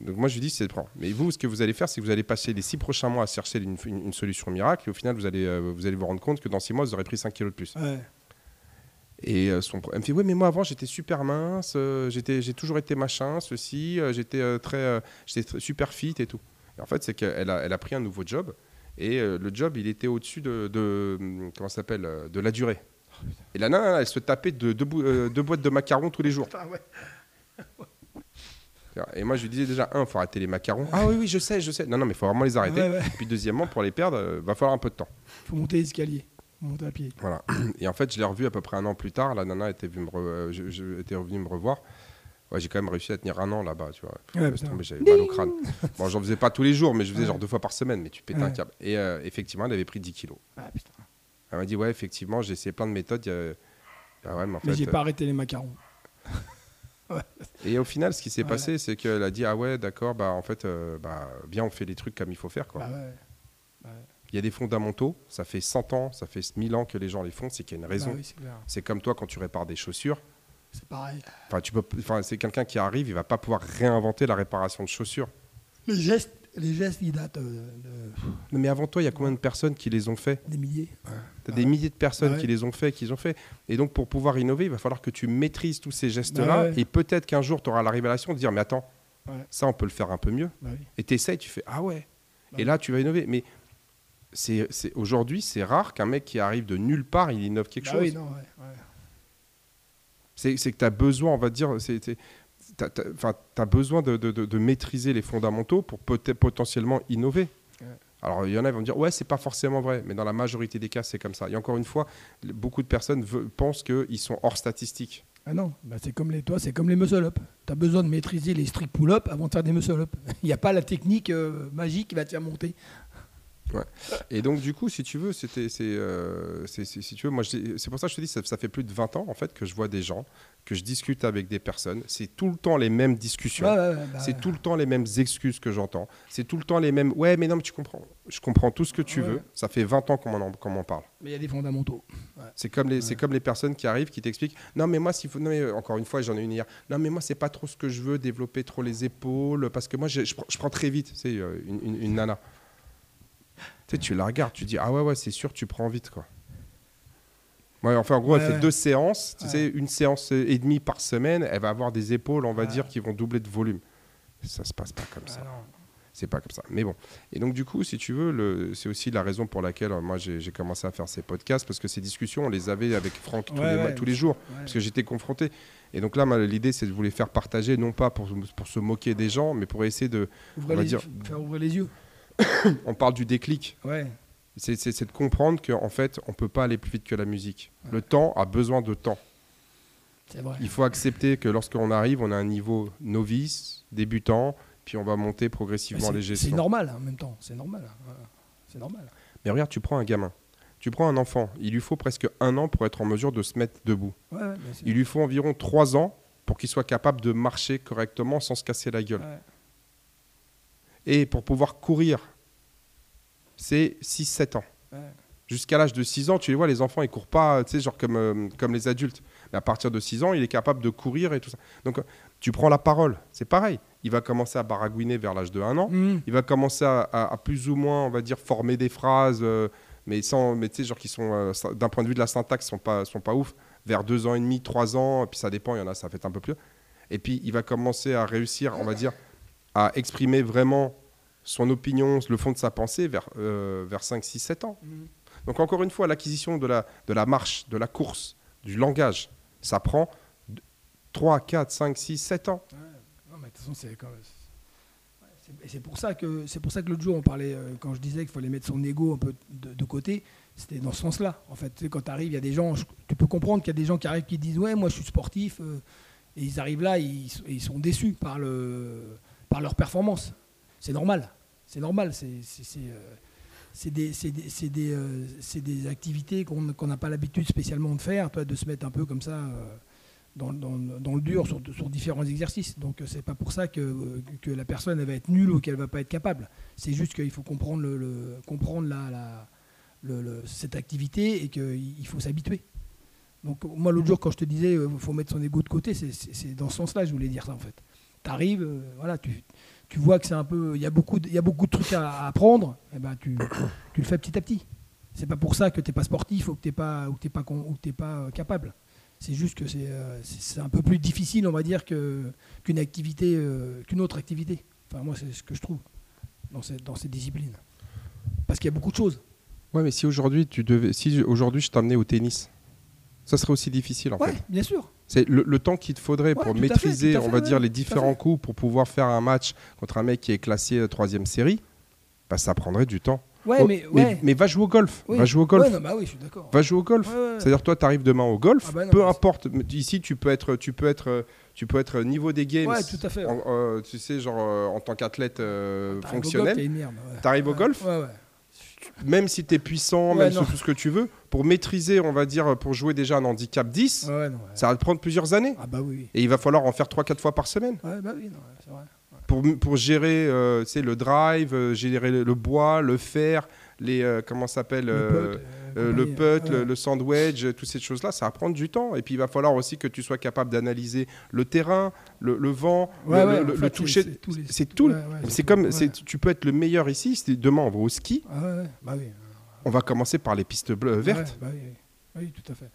Donc moi, je lui dis, c'est prends. Mais vous, ce que vous allez faire, c'est que vous allez passer les six prochains mois à chercher une, une- une solution miracle, et au final, vous allez, euh, vous allez vous rendre compte que dans six mois, vous aurez pris 5 kilos de plus. Ouais. Et euh, son, elle me fait, oui, mais moi avant, j'étais super mince, euh, j'étais, j'ai toujours été machin, ceci, euh, j'étais très, j'étais super fit et tout. Et en fait, c'est qu'elle a, elle a pris un nouveau job, et le job, il était au-dessus de, de, hum, comment s'appelle, de la durée. Et la nana, elle se tapait de, deux euh, boîtes de macarons tous les jours. Putain, ouais. (laughs) Et moi, je lui disais déjà, un, faut arrêter les macarons. Ah oui, oui, je sais, je sais. Non, non, mais il faut vraiment les arrêter. Ouais, ouais. Puis deuxièmement, pour les perdre, euh, va falloir un peu de temps. Faut monter l'escalier. À pied. Voilà. (clears throat) Et en fait, je l'ai revu à peu près un an plus tard. La nana était, venue me re- euh, je- je- était revenue me revoir. Ouais, j'ai quand même réussi à tenir un an là-bas, tu vois. Ouais, J'avais mal au crâne. (laughs) Bon, j'en faisais pas tous les jours, mais je faisais Ouais. genre deux fois par semaine. Mais tu pètes un câble. Et euh, effectivement, elle avait pris 10 kilos. Ah putain. Elle m'a dit ouais, effectivement, j'ai essayé plein de méthodes. ouais, mais en Mais fait, j'ai euh, pas arrêté les macarons. (laughs) Et au final, ce qui s'est passé, c'est qu'elle a dit ah ouais, d'accord, bah en fait, euh, bah bien, on fait les trucs comme il faut faire quoi. Bah ouais. Il y a des fondamentaux, ça fait 100 ans, ça fait 1000 ans que les gens les font, c'est qu'il y a une raison. Bah oui, c'est comme toi quand tu répares des chaussures. C'est pareil. Enfin, tu peux, enfin, c'est quelqu'un qui arrive, il va pas pouvoir réinventer la réparation de chaussures. Les gestes, les gestes, ils datent euh, de- Non, Mais avant toi, il y a combien de personnes qui les ont fait? Des milliers. T'as Ouais. des milliers de personnes Ouais. qui les ont fait, qui les ont fait. Et donc, pour pouvoir innover, il va falloir que tu maîtrises tous ces gestes-là. Bah ouais. Et peut-être qu'un jour, tu auras la révélation de dire, mais attends, Ouais. ça, on peut le faire un peu mieux. Bah oui. Et tu essayes, tu fais, ah ouais. Et là, tu vas innover. Mais c'est, aujourd'hui, c'est rare qu'un mec qui arrive de nulle part, il innove quelque Bah chose. oui, non, ouais, ouais. C'est, que tu as besoin, on va dire, enfin, t'as besoin de, de- de- de maîtriser les fondamentaux pour potentiellement innover. Ouais. Alors, il y en a qui vont me dire, ouais, c'est pas forcément vrai, mais dans la majorité des cas, c'est comme ça. Et encore une fois, beaucoup de personnes pensent qu'ils sont hors statistiques. Ah non, bah c'est comme les toi, c'est comme les muscle up. Tu as besoin de maîtriser les strict pull up avant de faire des muscle up. (laughs) Il n'y a pas la technique euh, magique qui va te faire monter. Et donc, du coup, si tu veux, c'était, c'est, euh, c'est- c'est- si tu veux, moi, c'est pour ça que je te dis, ça, ça fait plus de 20 ans, en fait, que je vois des gens, que je discute avec des personnes. C'est tout le temps les mêmes discussions. Ouais, ouais, ouais, bah C'est tout le temps les mêmes excuses que j'entends. C'est tout le temps les mêmes. Ouais, mais non, mais tu comprends. Je comprends tout ce que tu veux. Ça fait 20 ans qu'on m'en, qu'on m'en parle. Mais il y a des fondamentaux. C'est comme, les, c'est comme les personnes qui arrivent, qui t'expliquent Non, mais moi, s'il faut. Non, mais, euh, encore une fois, j'en ai une hier. Non, mais moi, c'est pas trop ce que je veux, développer trop les épaules. Parce que moi, je, je prends- je prends très vite. C'est une, une- une nana. Tu sais, tu la regardes, tu dis Ah ouais, ouais, c'est sûr, tu prends vite, quoi. Ouais, enfin, en gros, elle Ouais, fait ouais. deux séances. Tu sais, une séance et demie par semaine. Elle va avoir des épaules, on va dire, qui vont doubler de volume. Ça se passe pas comme ça. Ah. C'est pas comme ça. Mais bon. Et donc, du coup, si tu veux, c'est aussi la raison pour laquelle euh, moi j'ai commencé à faire ces podcasts, parce que ces discussions, on les avait avec Franck tous, les, ouais. tous les jours, parce que j'étais confronté. Et donc là, l'idée, c'est de vous les faire partager, non pas pour, pour se moquer des gens, mais pour essayer de. Ouvrir on va les, dire- Faire ouvrir les yeux. (coughs) On parle du déclic. Ouais. C'est c'est- c'est de comprendre qu'en fait, on peut pas aller plus vite que la musique. Ouais. Le temps a besoin de temps. C'est vrai. Il faut accepter que lorsqu'on arrive, on a un niveau novice, débutant, puis on va monter progressivement c'est- les C'est gestions. normal hein, en même temps. C'est normal. hein. C'est normal. Mais regarde, tu prends un gamin, tu prends un enfant, il lui faut presque un an pour être en mesure de se mettre debout. Ouais, ouais. Il lui faut environ trois ans pour qu'il soit capable de marcher correctement sans se casser la gueule. Et pour pouvoir courir, c'est 6-7 ans. Ouais. Jusqu'à l'âge de 6 ans, tu les vois, les enfants, ils courent pas, tu sais, genre comme, euh, comme les adultes. Mais à partir de 6 ans, il est capable de courir et tout ça. Donc, euh, tu prends la parole, c'est pareil. Il va commencer à baragouiner vers l'âge de 1 an. Mmh. Il va commencer à, à- à plus ou moins, on va dire, former des phrases, euh, mais sans, mais tu sais, genre qui sont, euh, d'un point de vue de la syntaxe, sont pas, sont pas ouf. Vers 2 ans et demi, 3 ans, et puis ça dépend, il y en a, ça fait un peu plus. Et puis, il va commencer à réussir, on va dire, à exprimer vraiment son opinion, le fond de sa pensée vers, euh, vers 5, 6, 7 ans. Mmh. Donc encore une fois, l'acquisition de la, de la marche, de la course, du langage, ça prend 3, 4, 5, 6, 7 ans. Non, mais de toute façon, c'est quand même- c'est- et C'est pour ça que c'est pour ça que l'autre jour on parlait euh, quand je disais qu'il fallait mettre son ego un peu de, de côté. C'était dans ce sens-là. En fait, Tu sais, quand tu arrives, il y a des gens. je- tu peux comprendre qu'il y a des gens qui arrivent qui disent ouais, moi je suis sportif. euh, et ils arrivent là, ils, ils sont déçus par le par leur performance. C'est normal. C'est normal. C'est des, activités qu'on n'a pas l'habitude spécialement de faire, de se mettre un peu comme ça euh, dans, le dur sur, différents exercices. Donc euh, c'est pas pour ça que, euh, la personne va être nulle ou qu'elle va pas être capable. C'est juste qu'il faut comprendre, cette activité et qu'il il faut s'habituer. Donc moi l'autre jour quand je te disais il faut mettre son ego de côté, c'est dans ce sens-là que je voulais dire ça en fait. Tu arrives, voilà, tu, tu vois que c'est un peu, il y a beaucoup, de, il y a beaucoup de trucs à, apprendre, et ben tu, tu le fais petit à petit. C'est pas pour ça que tu n'es pas sportif ou que tu n'es pas, ou que t'es pas, con- ou que t'es pas euh, capable. C'est juste que c'est euh, c'est un peu plus difficile, on va dire, qu'une activité, euh, qu'une autre activité. Enfin, moi, c'est ce que je trouve dans ces, dans ces disciplines. Parce qu'il y a beaucoup de choses. Ouais, mais si aujourd'hui tu devais, si aujourd'hui je t'amenais au tennis, ça serait aussi difficile en Ouais, fait. bien sûr. C'est le, le temps qu'il te faudrait Ouais, pour fait, maîtriser, on va ouais, dire, les différents coups pour pouvoir faire un match contre un mec qui est classé euh, troisième série, bah, ça prendrait du temps. Ouais, Oh, mais, mais va jouer au golf. Oui. Va jouer au golf. Non, bah oui, je suis d'accord. Va jouer au golf. C'est-à-dire toi, tu arrives demain au golf, Ah bah non, peu importe. Ici, tu peux être, tu peux être, euh, tu peux être niveau des games. Ouais, tout à fait, en- euh, tu sais, genre euh, en tant qu'athlète euh, fonctionnel. ouais. T'arrives au golf. Même si tu es puissant, même sur tout ce que tu veux, pour maîtriser, on va dire, pour jouer déjà un handicap 10, Ouais, non, ouais. ça va te prendre plusieurs années. Ah bah oui. Et il va falloir en faire 3-4 fois par semaine. Ouais, bah oui, non, ouais, c'est vrai. Pour, pour gérer euh, le drive, euh, gérer le, bois, le fer, les, euh, comment ça s'appelle Le euh, le putt, le, le sandwich, toutes ces choses-là, ça va prendre du temps. Et puis il va falloir aussi que tu sois capable d'analyser le terrain, le, le vent, Ouais, le, ouais, le- en le fait, toucher. c'est tous les- C'est tout. ouais, c'est comme, tu peux être le meilleur ici. Demain on va au ski, Ah bah oui. on va commencer par les pistes bleues, vertes. Bah oui, oui. Tout à fait.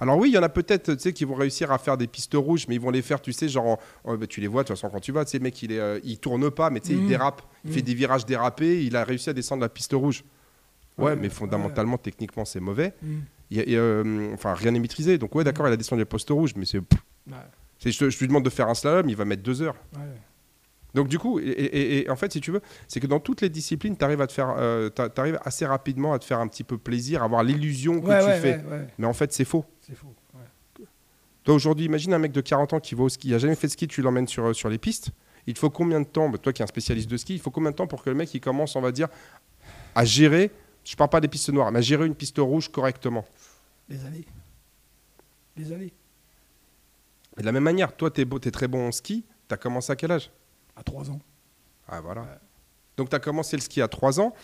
Alors oui, il y en a peut-être, tu sais, qui vont réussir à faire des pistes rouges, mais ils vont les faire, tu sais, genre, en- en- bah, tu les vois de toute façon quand tu vas, tu sais, mec, il, est, euh, il tourne pas, mais tu sais, il Mhm. dérape, il fait des virages dérapés, il a réussi à descendre la piste rouge. Ouais, Ouais, mais ouais. fondamentalement, techniquement, c'est mauvais. Mm. Il y a- il y a, euh, enfin, rien n'est maîtrisé. Donc ouais, d'accord, il a descendu le poste rouge, mais c'est, je, je lui demande de faire un slalom, il va mettre deux heures. Donc du coup, et, et- et en fait, si tu veux, c'est que dans toutes les disciplines, tu arrives à te faire, euh, assez rapidement à te faire un petit peu plaisir, à avoir l'illusion que Ouais, tu ouais, fais. ouais. Mais en fait, c'est faux. C'est faux. Toi aujourd'hui, imagine un mec de 40 ans qui va au ski, il a jamais fait de ski, tu l'emmènes sur, sur les pistes. Il te faut combien de temps, bah, toi qui es un spécialiste de ski, il faut combien de temps pour que le mec il commence, on va dire, à gérer, je parle pas des pistes noires, mais gérer une piste rouge correctement. Des années. Des années. Et de la même manière, toi tu es, très bon en ski, tu as commencé à quel âge? À 3 ans. Ah voilà. Ouais. Donc tu as commencé le ski à 3 ans.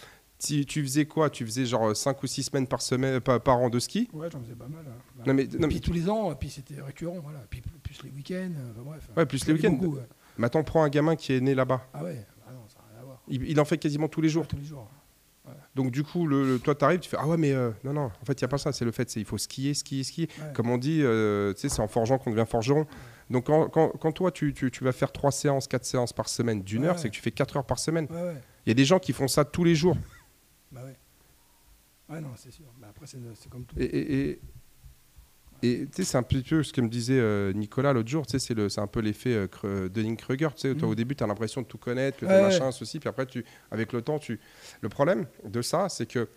Tu, tu faisais quoi? Tu faisais genre 5 ou 6 semaines par, semaine, par, par an de ski? Ouais, j'en faisais pas mal. hein. Bah, Non mais, puis tous les ans, et puis c'était récurrent, voilà. Puis plus les week-ends, euh, enfin, bref. Ouais, plus les week-ends. ouais. maintenant prends un gamin qui est né là-bas. Ah ouais, ah non, ça n'a rien à voir. Il, il en fait quasiment tous les jours. Tous les jours. Donc du coup, le, le- toi tu arrives, tu fais Ah ouais, mais euh, non, non, en fait, il n'y a pas ça. C'est le fait, c'est il faut skier, skier, skier. Ouais. Comme on dit, euh, tu sais, c'est en forgeant qu'on devient forgeron. Donc quand, quand- quand toi, tu, tu- tu vas faire 3 séances, 4 séances par semaine d'une heure, Ouais. c'est que tu fais 4 heures par semaine. Il y a des gens qui font ça tous les jours. Bah ouais. Ouais, non, c'est sûr. Bah après, c'est c'est comme tout. Et, et, et- et, tu sais, c'est un petit peu ce que me disait euh, Nicolas l'autre jour, tu sais, c'est un peu l'effet euh, Kre- Dunning-Kruger, tu sais, toi Mhm. au début tu as l'impression de tout connaître, que Ouais, t'es ouais. machin, ceci, puis après, tu, avec le temps, tu... Le problème de ça, c'est que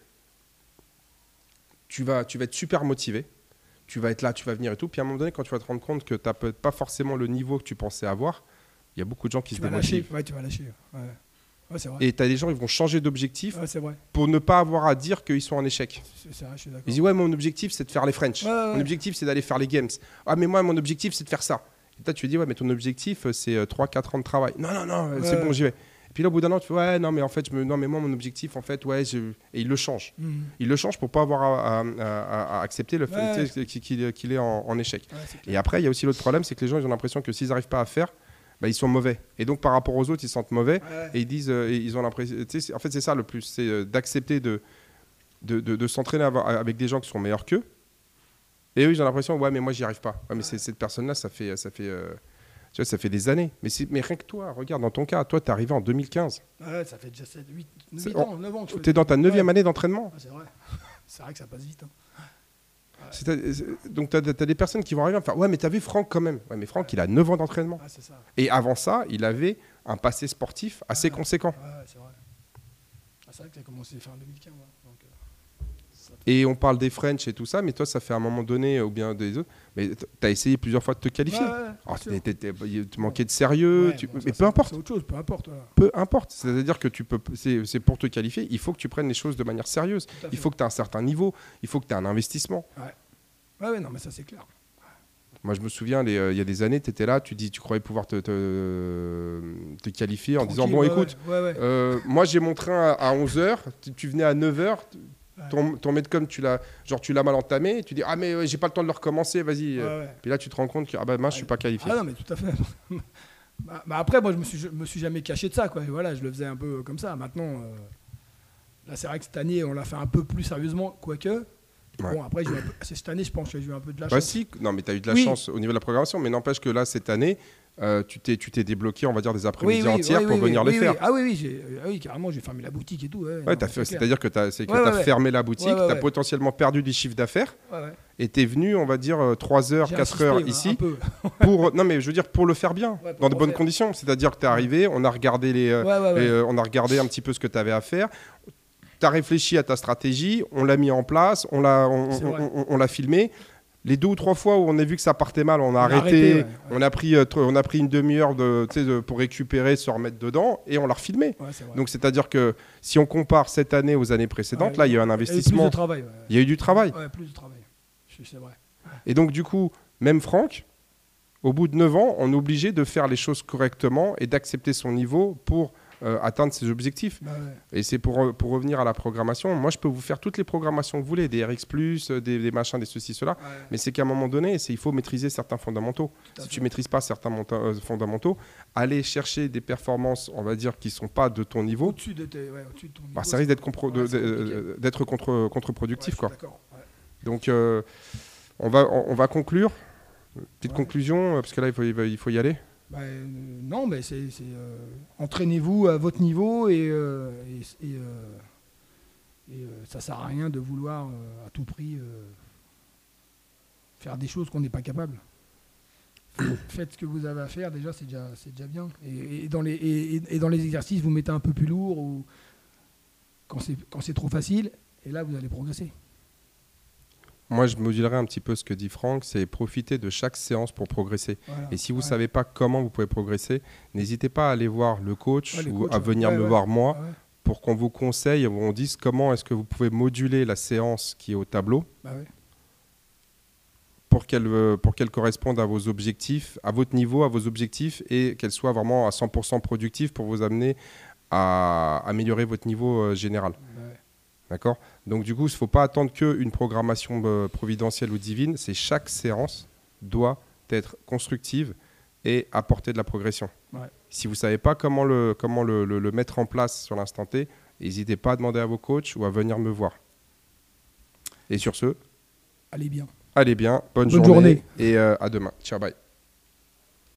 tu vas, tu vas être super motivé, tu vas être là, tu vas venir et tout, puis à un moment donné, quand tu vas te rendre compte que tu n'as peut-être pas forcément le niveau que tu pensais avoir, il y a beaucoup de gens qui tu se vas lâcher. démotivent. Ouais, tu vas lâcher. Ouais, ouais c'est vrai. Et tu as des gens, ils vont changer d'objectif Ouais, pour ne pas avoir à dire qu'ils sont en échec. Vrai, je suis. Ils disent ouais mon objectif c'est de faire les French. Mon objectif c'est d'aller faire les games. Ah mais moi mon objectif c'est de faire ça. Et toi tu dis ouais mais ton objectif euh, c'est 3-4 ans de travail. Non non non euh, c'est bon j'y vais. Et puis là au bout d'un an tu fais ouais non mais en fait je me non mais moi mon objectif en fait ouais je... et il le change. Mhm. Il le change pour pas avoir à, à- à- à accepter le fait qu'il qu'il est en, en échec. Et après il y a aussi l'autre problème c'est que les gens ils ont l'impression que s'ils n'arrivent pas à faire bah, ils sont mauvais. Et donc par rapport aux autres ils se sentent mauvais Ouais. et ils disent, euh, et ils ont l'impression, en fait c'est ça le plus, c'est euh, d'accepter de, de, de- de s'entraîner avec des gens qui sont meilleurs qu'eux. Et eux ils ont l'impression, ouais mais moi j'y arrive pas. Ouais, mais cette personne-là ça fait, ça fait, euh, tu vois, ça fait des années. Mais, mais rien que toi, regarde dans ton cas, toi t'es arrivé en 2015. Ouais, ça fait déjà 7, 8, C'est- 8 ans, 9 ans T'es dans ta neuvième année d'entraînement. C'est vrai. (laughs) C'est vrai que ça passe vite. hein. C'est- Donc t'as as des personnes qui vont arriver à me faire, ouais mais t'as vu Franck quand même. Ouais mais Franck il a 9 ans d'entraînement. Ah. Et avant ça, il avait un passé sportif assez Ouais. conséquent. Ouais, ouais, c'est vrai. Ah, c'est vrai que ça a commencé fin 2015. hein, donc, euh, Et on parle des French et tout ça, mais toi, ça fait un moment donné, ou bien des autres, mais tu as essayé plusieurs fois de te qualifier. Ouais, ouais, Alors, sûr. t'es- t'es- t'es- tu manquais de sérieux, Ouais, tu- bon, ça, mais peu c'est- importe, C'est autre chose, peu importe. voilà. peu importe. C'est-à-dire que tu peux, c'est c'est pour te qualifier, il faut que tu prennes les choses de manière sérieuse. À Il faut que tu aies un certain niveau, il faut que tu aies un investissement. Ouais, ouais, non, mais ça, c'est clair. Moi, je me souviens, euh, il y a des années, tu étais là, tu dis, tu croyais pouvoir te, te, te qualifier en disant, bon, ouais, écoute, Ouais, ouais. euh, moi j'ai mon train à, 11h, tu, tu venais à 9h, Ouais. ton, ton medcom, tu l'as, genre tu l'as mal entamé, tu dis, ah mais j'ai pas le temps de le recommencer, vas-y. Ouais, ouais. Puis là, tu te rends compte que ah bah mince, je suis pas qualifié. Ah non, mais tout à fait. (laughs) bah, bah après, moi, je me suis, je me suis jamais caché de ça. Quoi. Et voilà, je le faisais un peu comme ça. Maintenant, euh, là, c'est vrai que cette année, on l'a fait un peu plus sérieusement, quoique. Bon, après, peu- c'est cette année, je pense que j'ai eu un peu de la Bah chance. si, non mais tu as eu de la Oui. chance au niveau de la programmation, mais n'empêche que là, cette année, euh, tu t'es tu t'es débloqué, on va dire, des après-midi entières oui, pour oui, venir les faire. Ah oui, oui, j'ai- ah oui, carrément, j'ai fermé la boutique et tout. Ouais, c'est-à-dire que tu as, que Ouais, ouais. fermé la boutique, tu as potentiellement perdu du chiffre d'affaires et tu es venu, on va dire, 3 heures, J'ai 4 insisté, heures ici (laughs) pour. Non mais je veux dire, pour le faire bien, pour dans de bonnes faire. conditions. C'est-à-dire que tu es arrivé, on a regardé les. euh, euh, on a regardé un petit peu ce que tu avais à faire. Tu as réfléchi à ta stratégie, on l'a mis en place, on l'a on, C'est on- vrai. on- on l'a filmé. Les deux ou trois fois où on a vu que ça partait mal, on a On arrêté, arrêté, ouais, ouais. on a pris, euh, on a pris une demi-heure de, de- pour récupérer, se remettre dedans, et on l'a refilmé. Ouais. Donc c'est-à-dire que si on compare cette année aux années précédentes, là il y a eu un Il y a eu plus investissement, de travail. ouais. il y a eu du travail. Plus de travail. C'est vrai. Et donc du coup, même Franck, au bout de 9 ans, on est obligé de faire les choses correctement et d'accepter son niveau pour euh, atteindre ses objectifs. Bah ouais. Et c'est pour, euh, pour revenir à la programmation. Moi, je peux vous faire toutes les programmations que vous voulez, des RX, euh, des, des machins, des ceci, cela. Ouais, Mais c'est qu'à un moment donné, il faut maîtriser certains fondamentaux. Si tu maîtrises pas certains euh, fondamentaux, aller chercher des performances, on va dire, qui sont pas de ton niveau, Au-dessus de, tes- ouais, au-dessus de ton niveau. bah, ça risque d'être d'être contre, contre-productif. Quoi. Donc, euh, on, va, on, on va conclure. Petite conclusion, parce que là, il faut, il faut y aller. Bah, euh, non, c'est euh, entraînez-vous à votre niveau et, euh, et, et, et, euh, ça sert à rien de vouloir à tout prix faire des choses qu'on n'est pas capable. Faites ce que vous avez à faire, déjà c'est déjà, bien. Et, dans les, et, dans les exercices, vous mettez un peu plus lourd ou quand c'est trop facile, et là vous allez progresser. Moi, je modulerai un petit peu ce que dit Franck, c'est profiter de chaque séance pour progresser. Voilà. Et si vous ne Ouais. savez pas comment vous pouvez progresser, n'hésitez pas à aller voir le coach Ouais, ou coachs, à venir Ouais, me voir moi pour qu'on vous conseille, on dise comment est-ce que vous pouvez moduler la séance qui est au tableau bah pour qu'elle euh, pour qu'elle corresponde à vos objectifs, à votre niveau, à vos objectifs et qu'elle soit vraiment à 100% productive pour vous amener à améliorer votre niveau euh, général. D'accord? Donc du coup, il ne faut pas attendre qu'une programmation euh, providentielle ou divine, c'est chaque séance doit être constructive et apporter de la progression. Ouais. Si vous ne savez pas comment, le, comment le, le- le mettre en place sur l'instant T, n'hésitez pas à demander à vos coachs ou à venir me voir. Et sur ce, Allez bien. allez bien, bonne, Bonne journée, journée. et euh, à demain. Ciao, bye.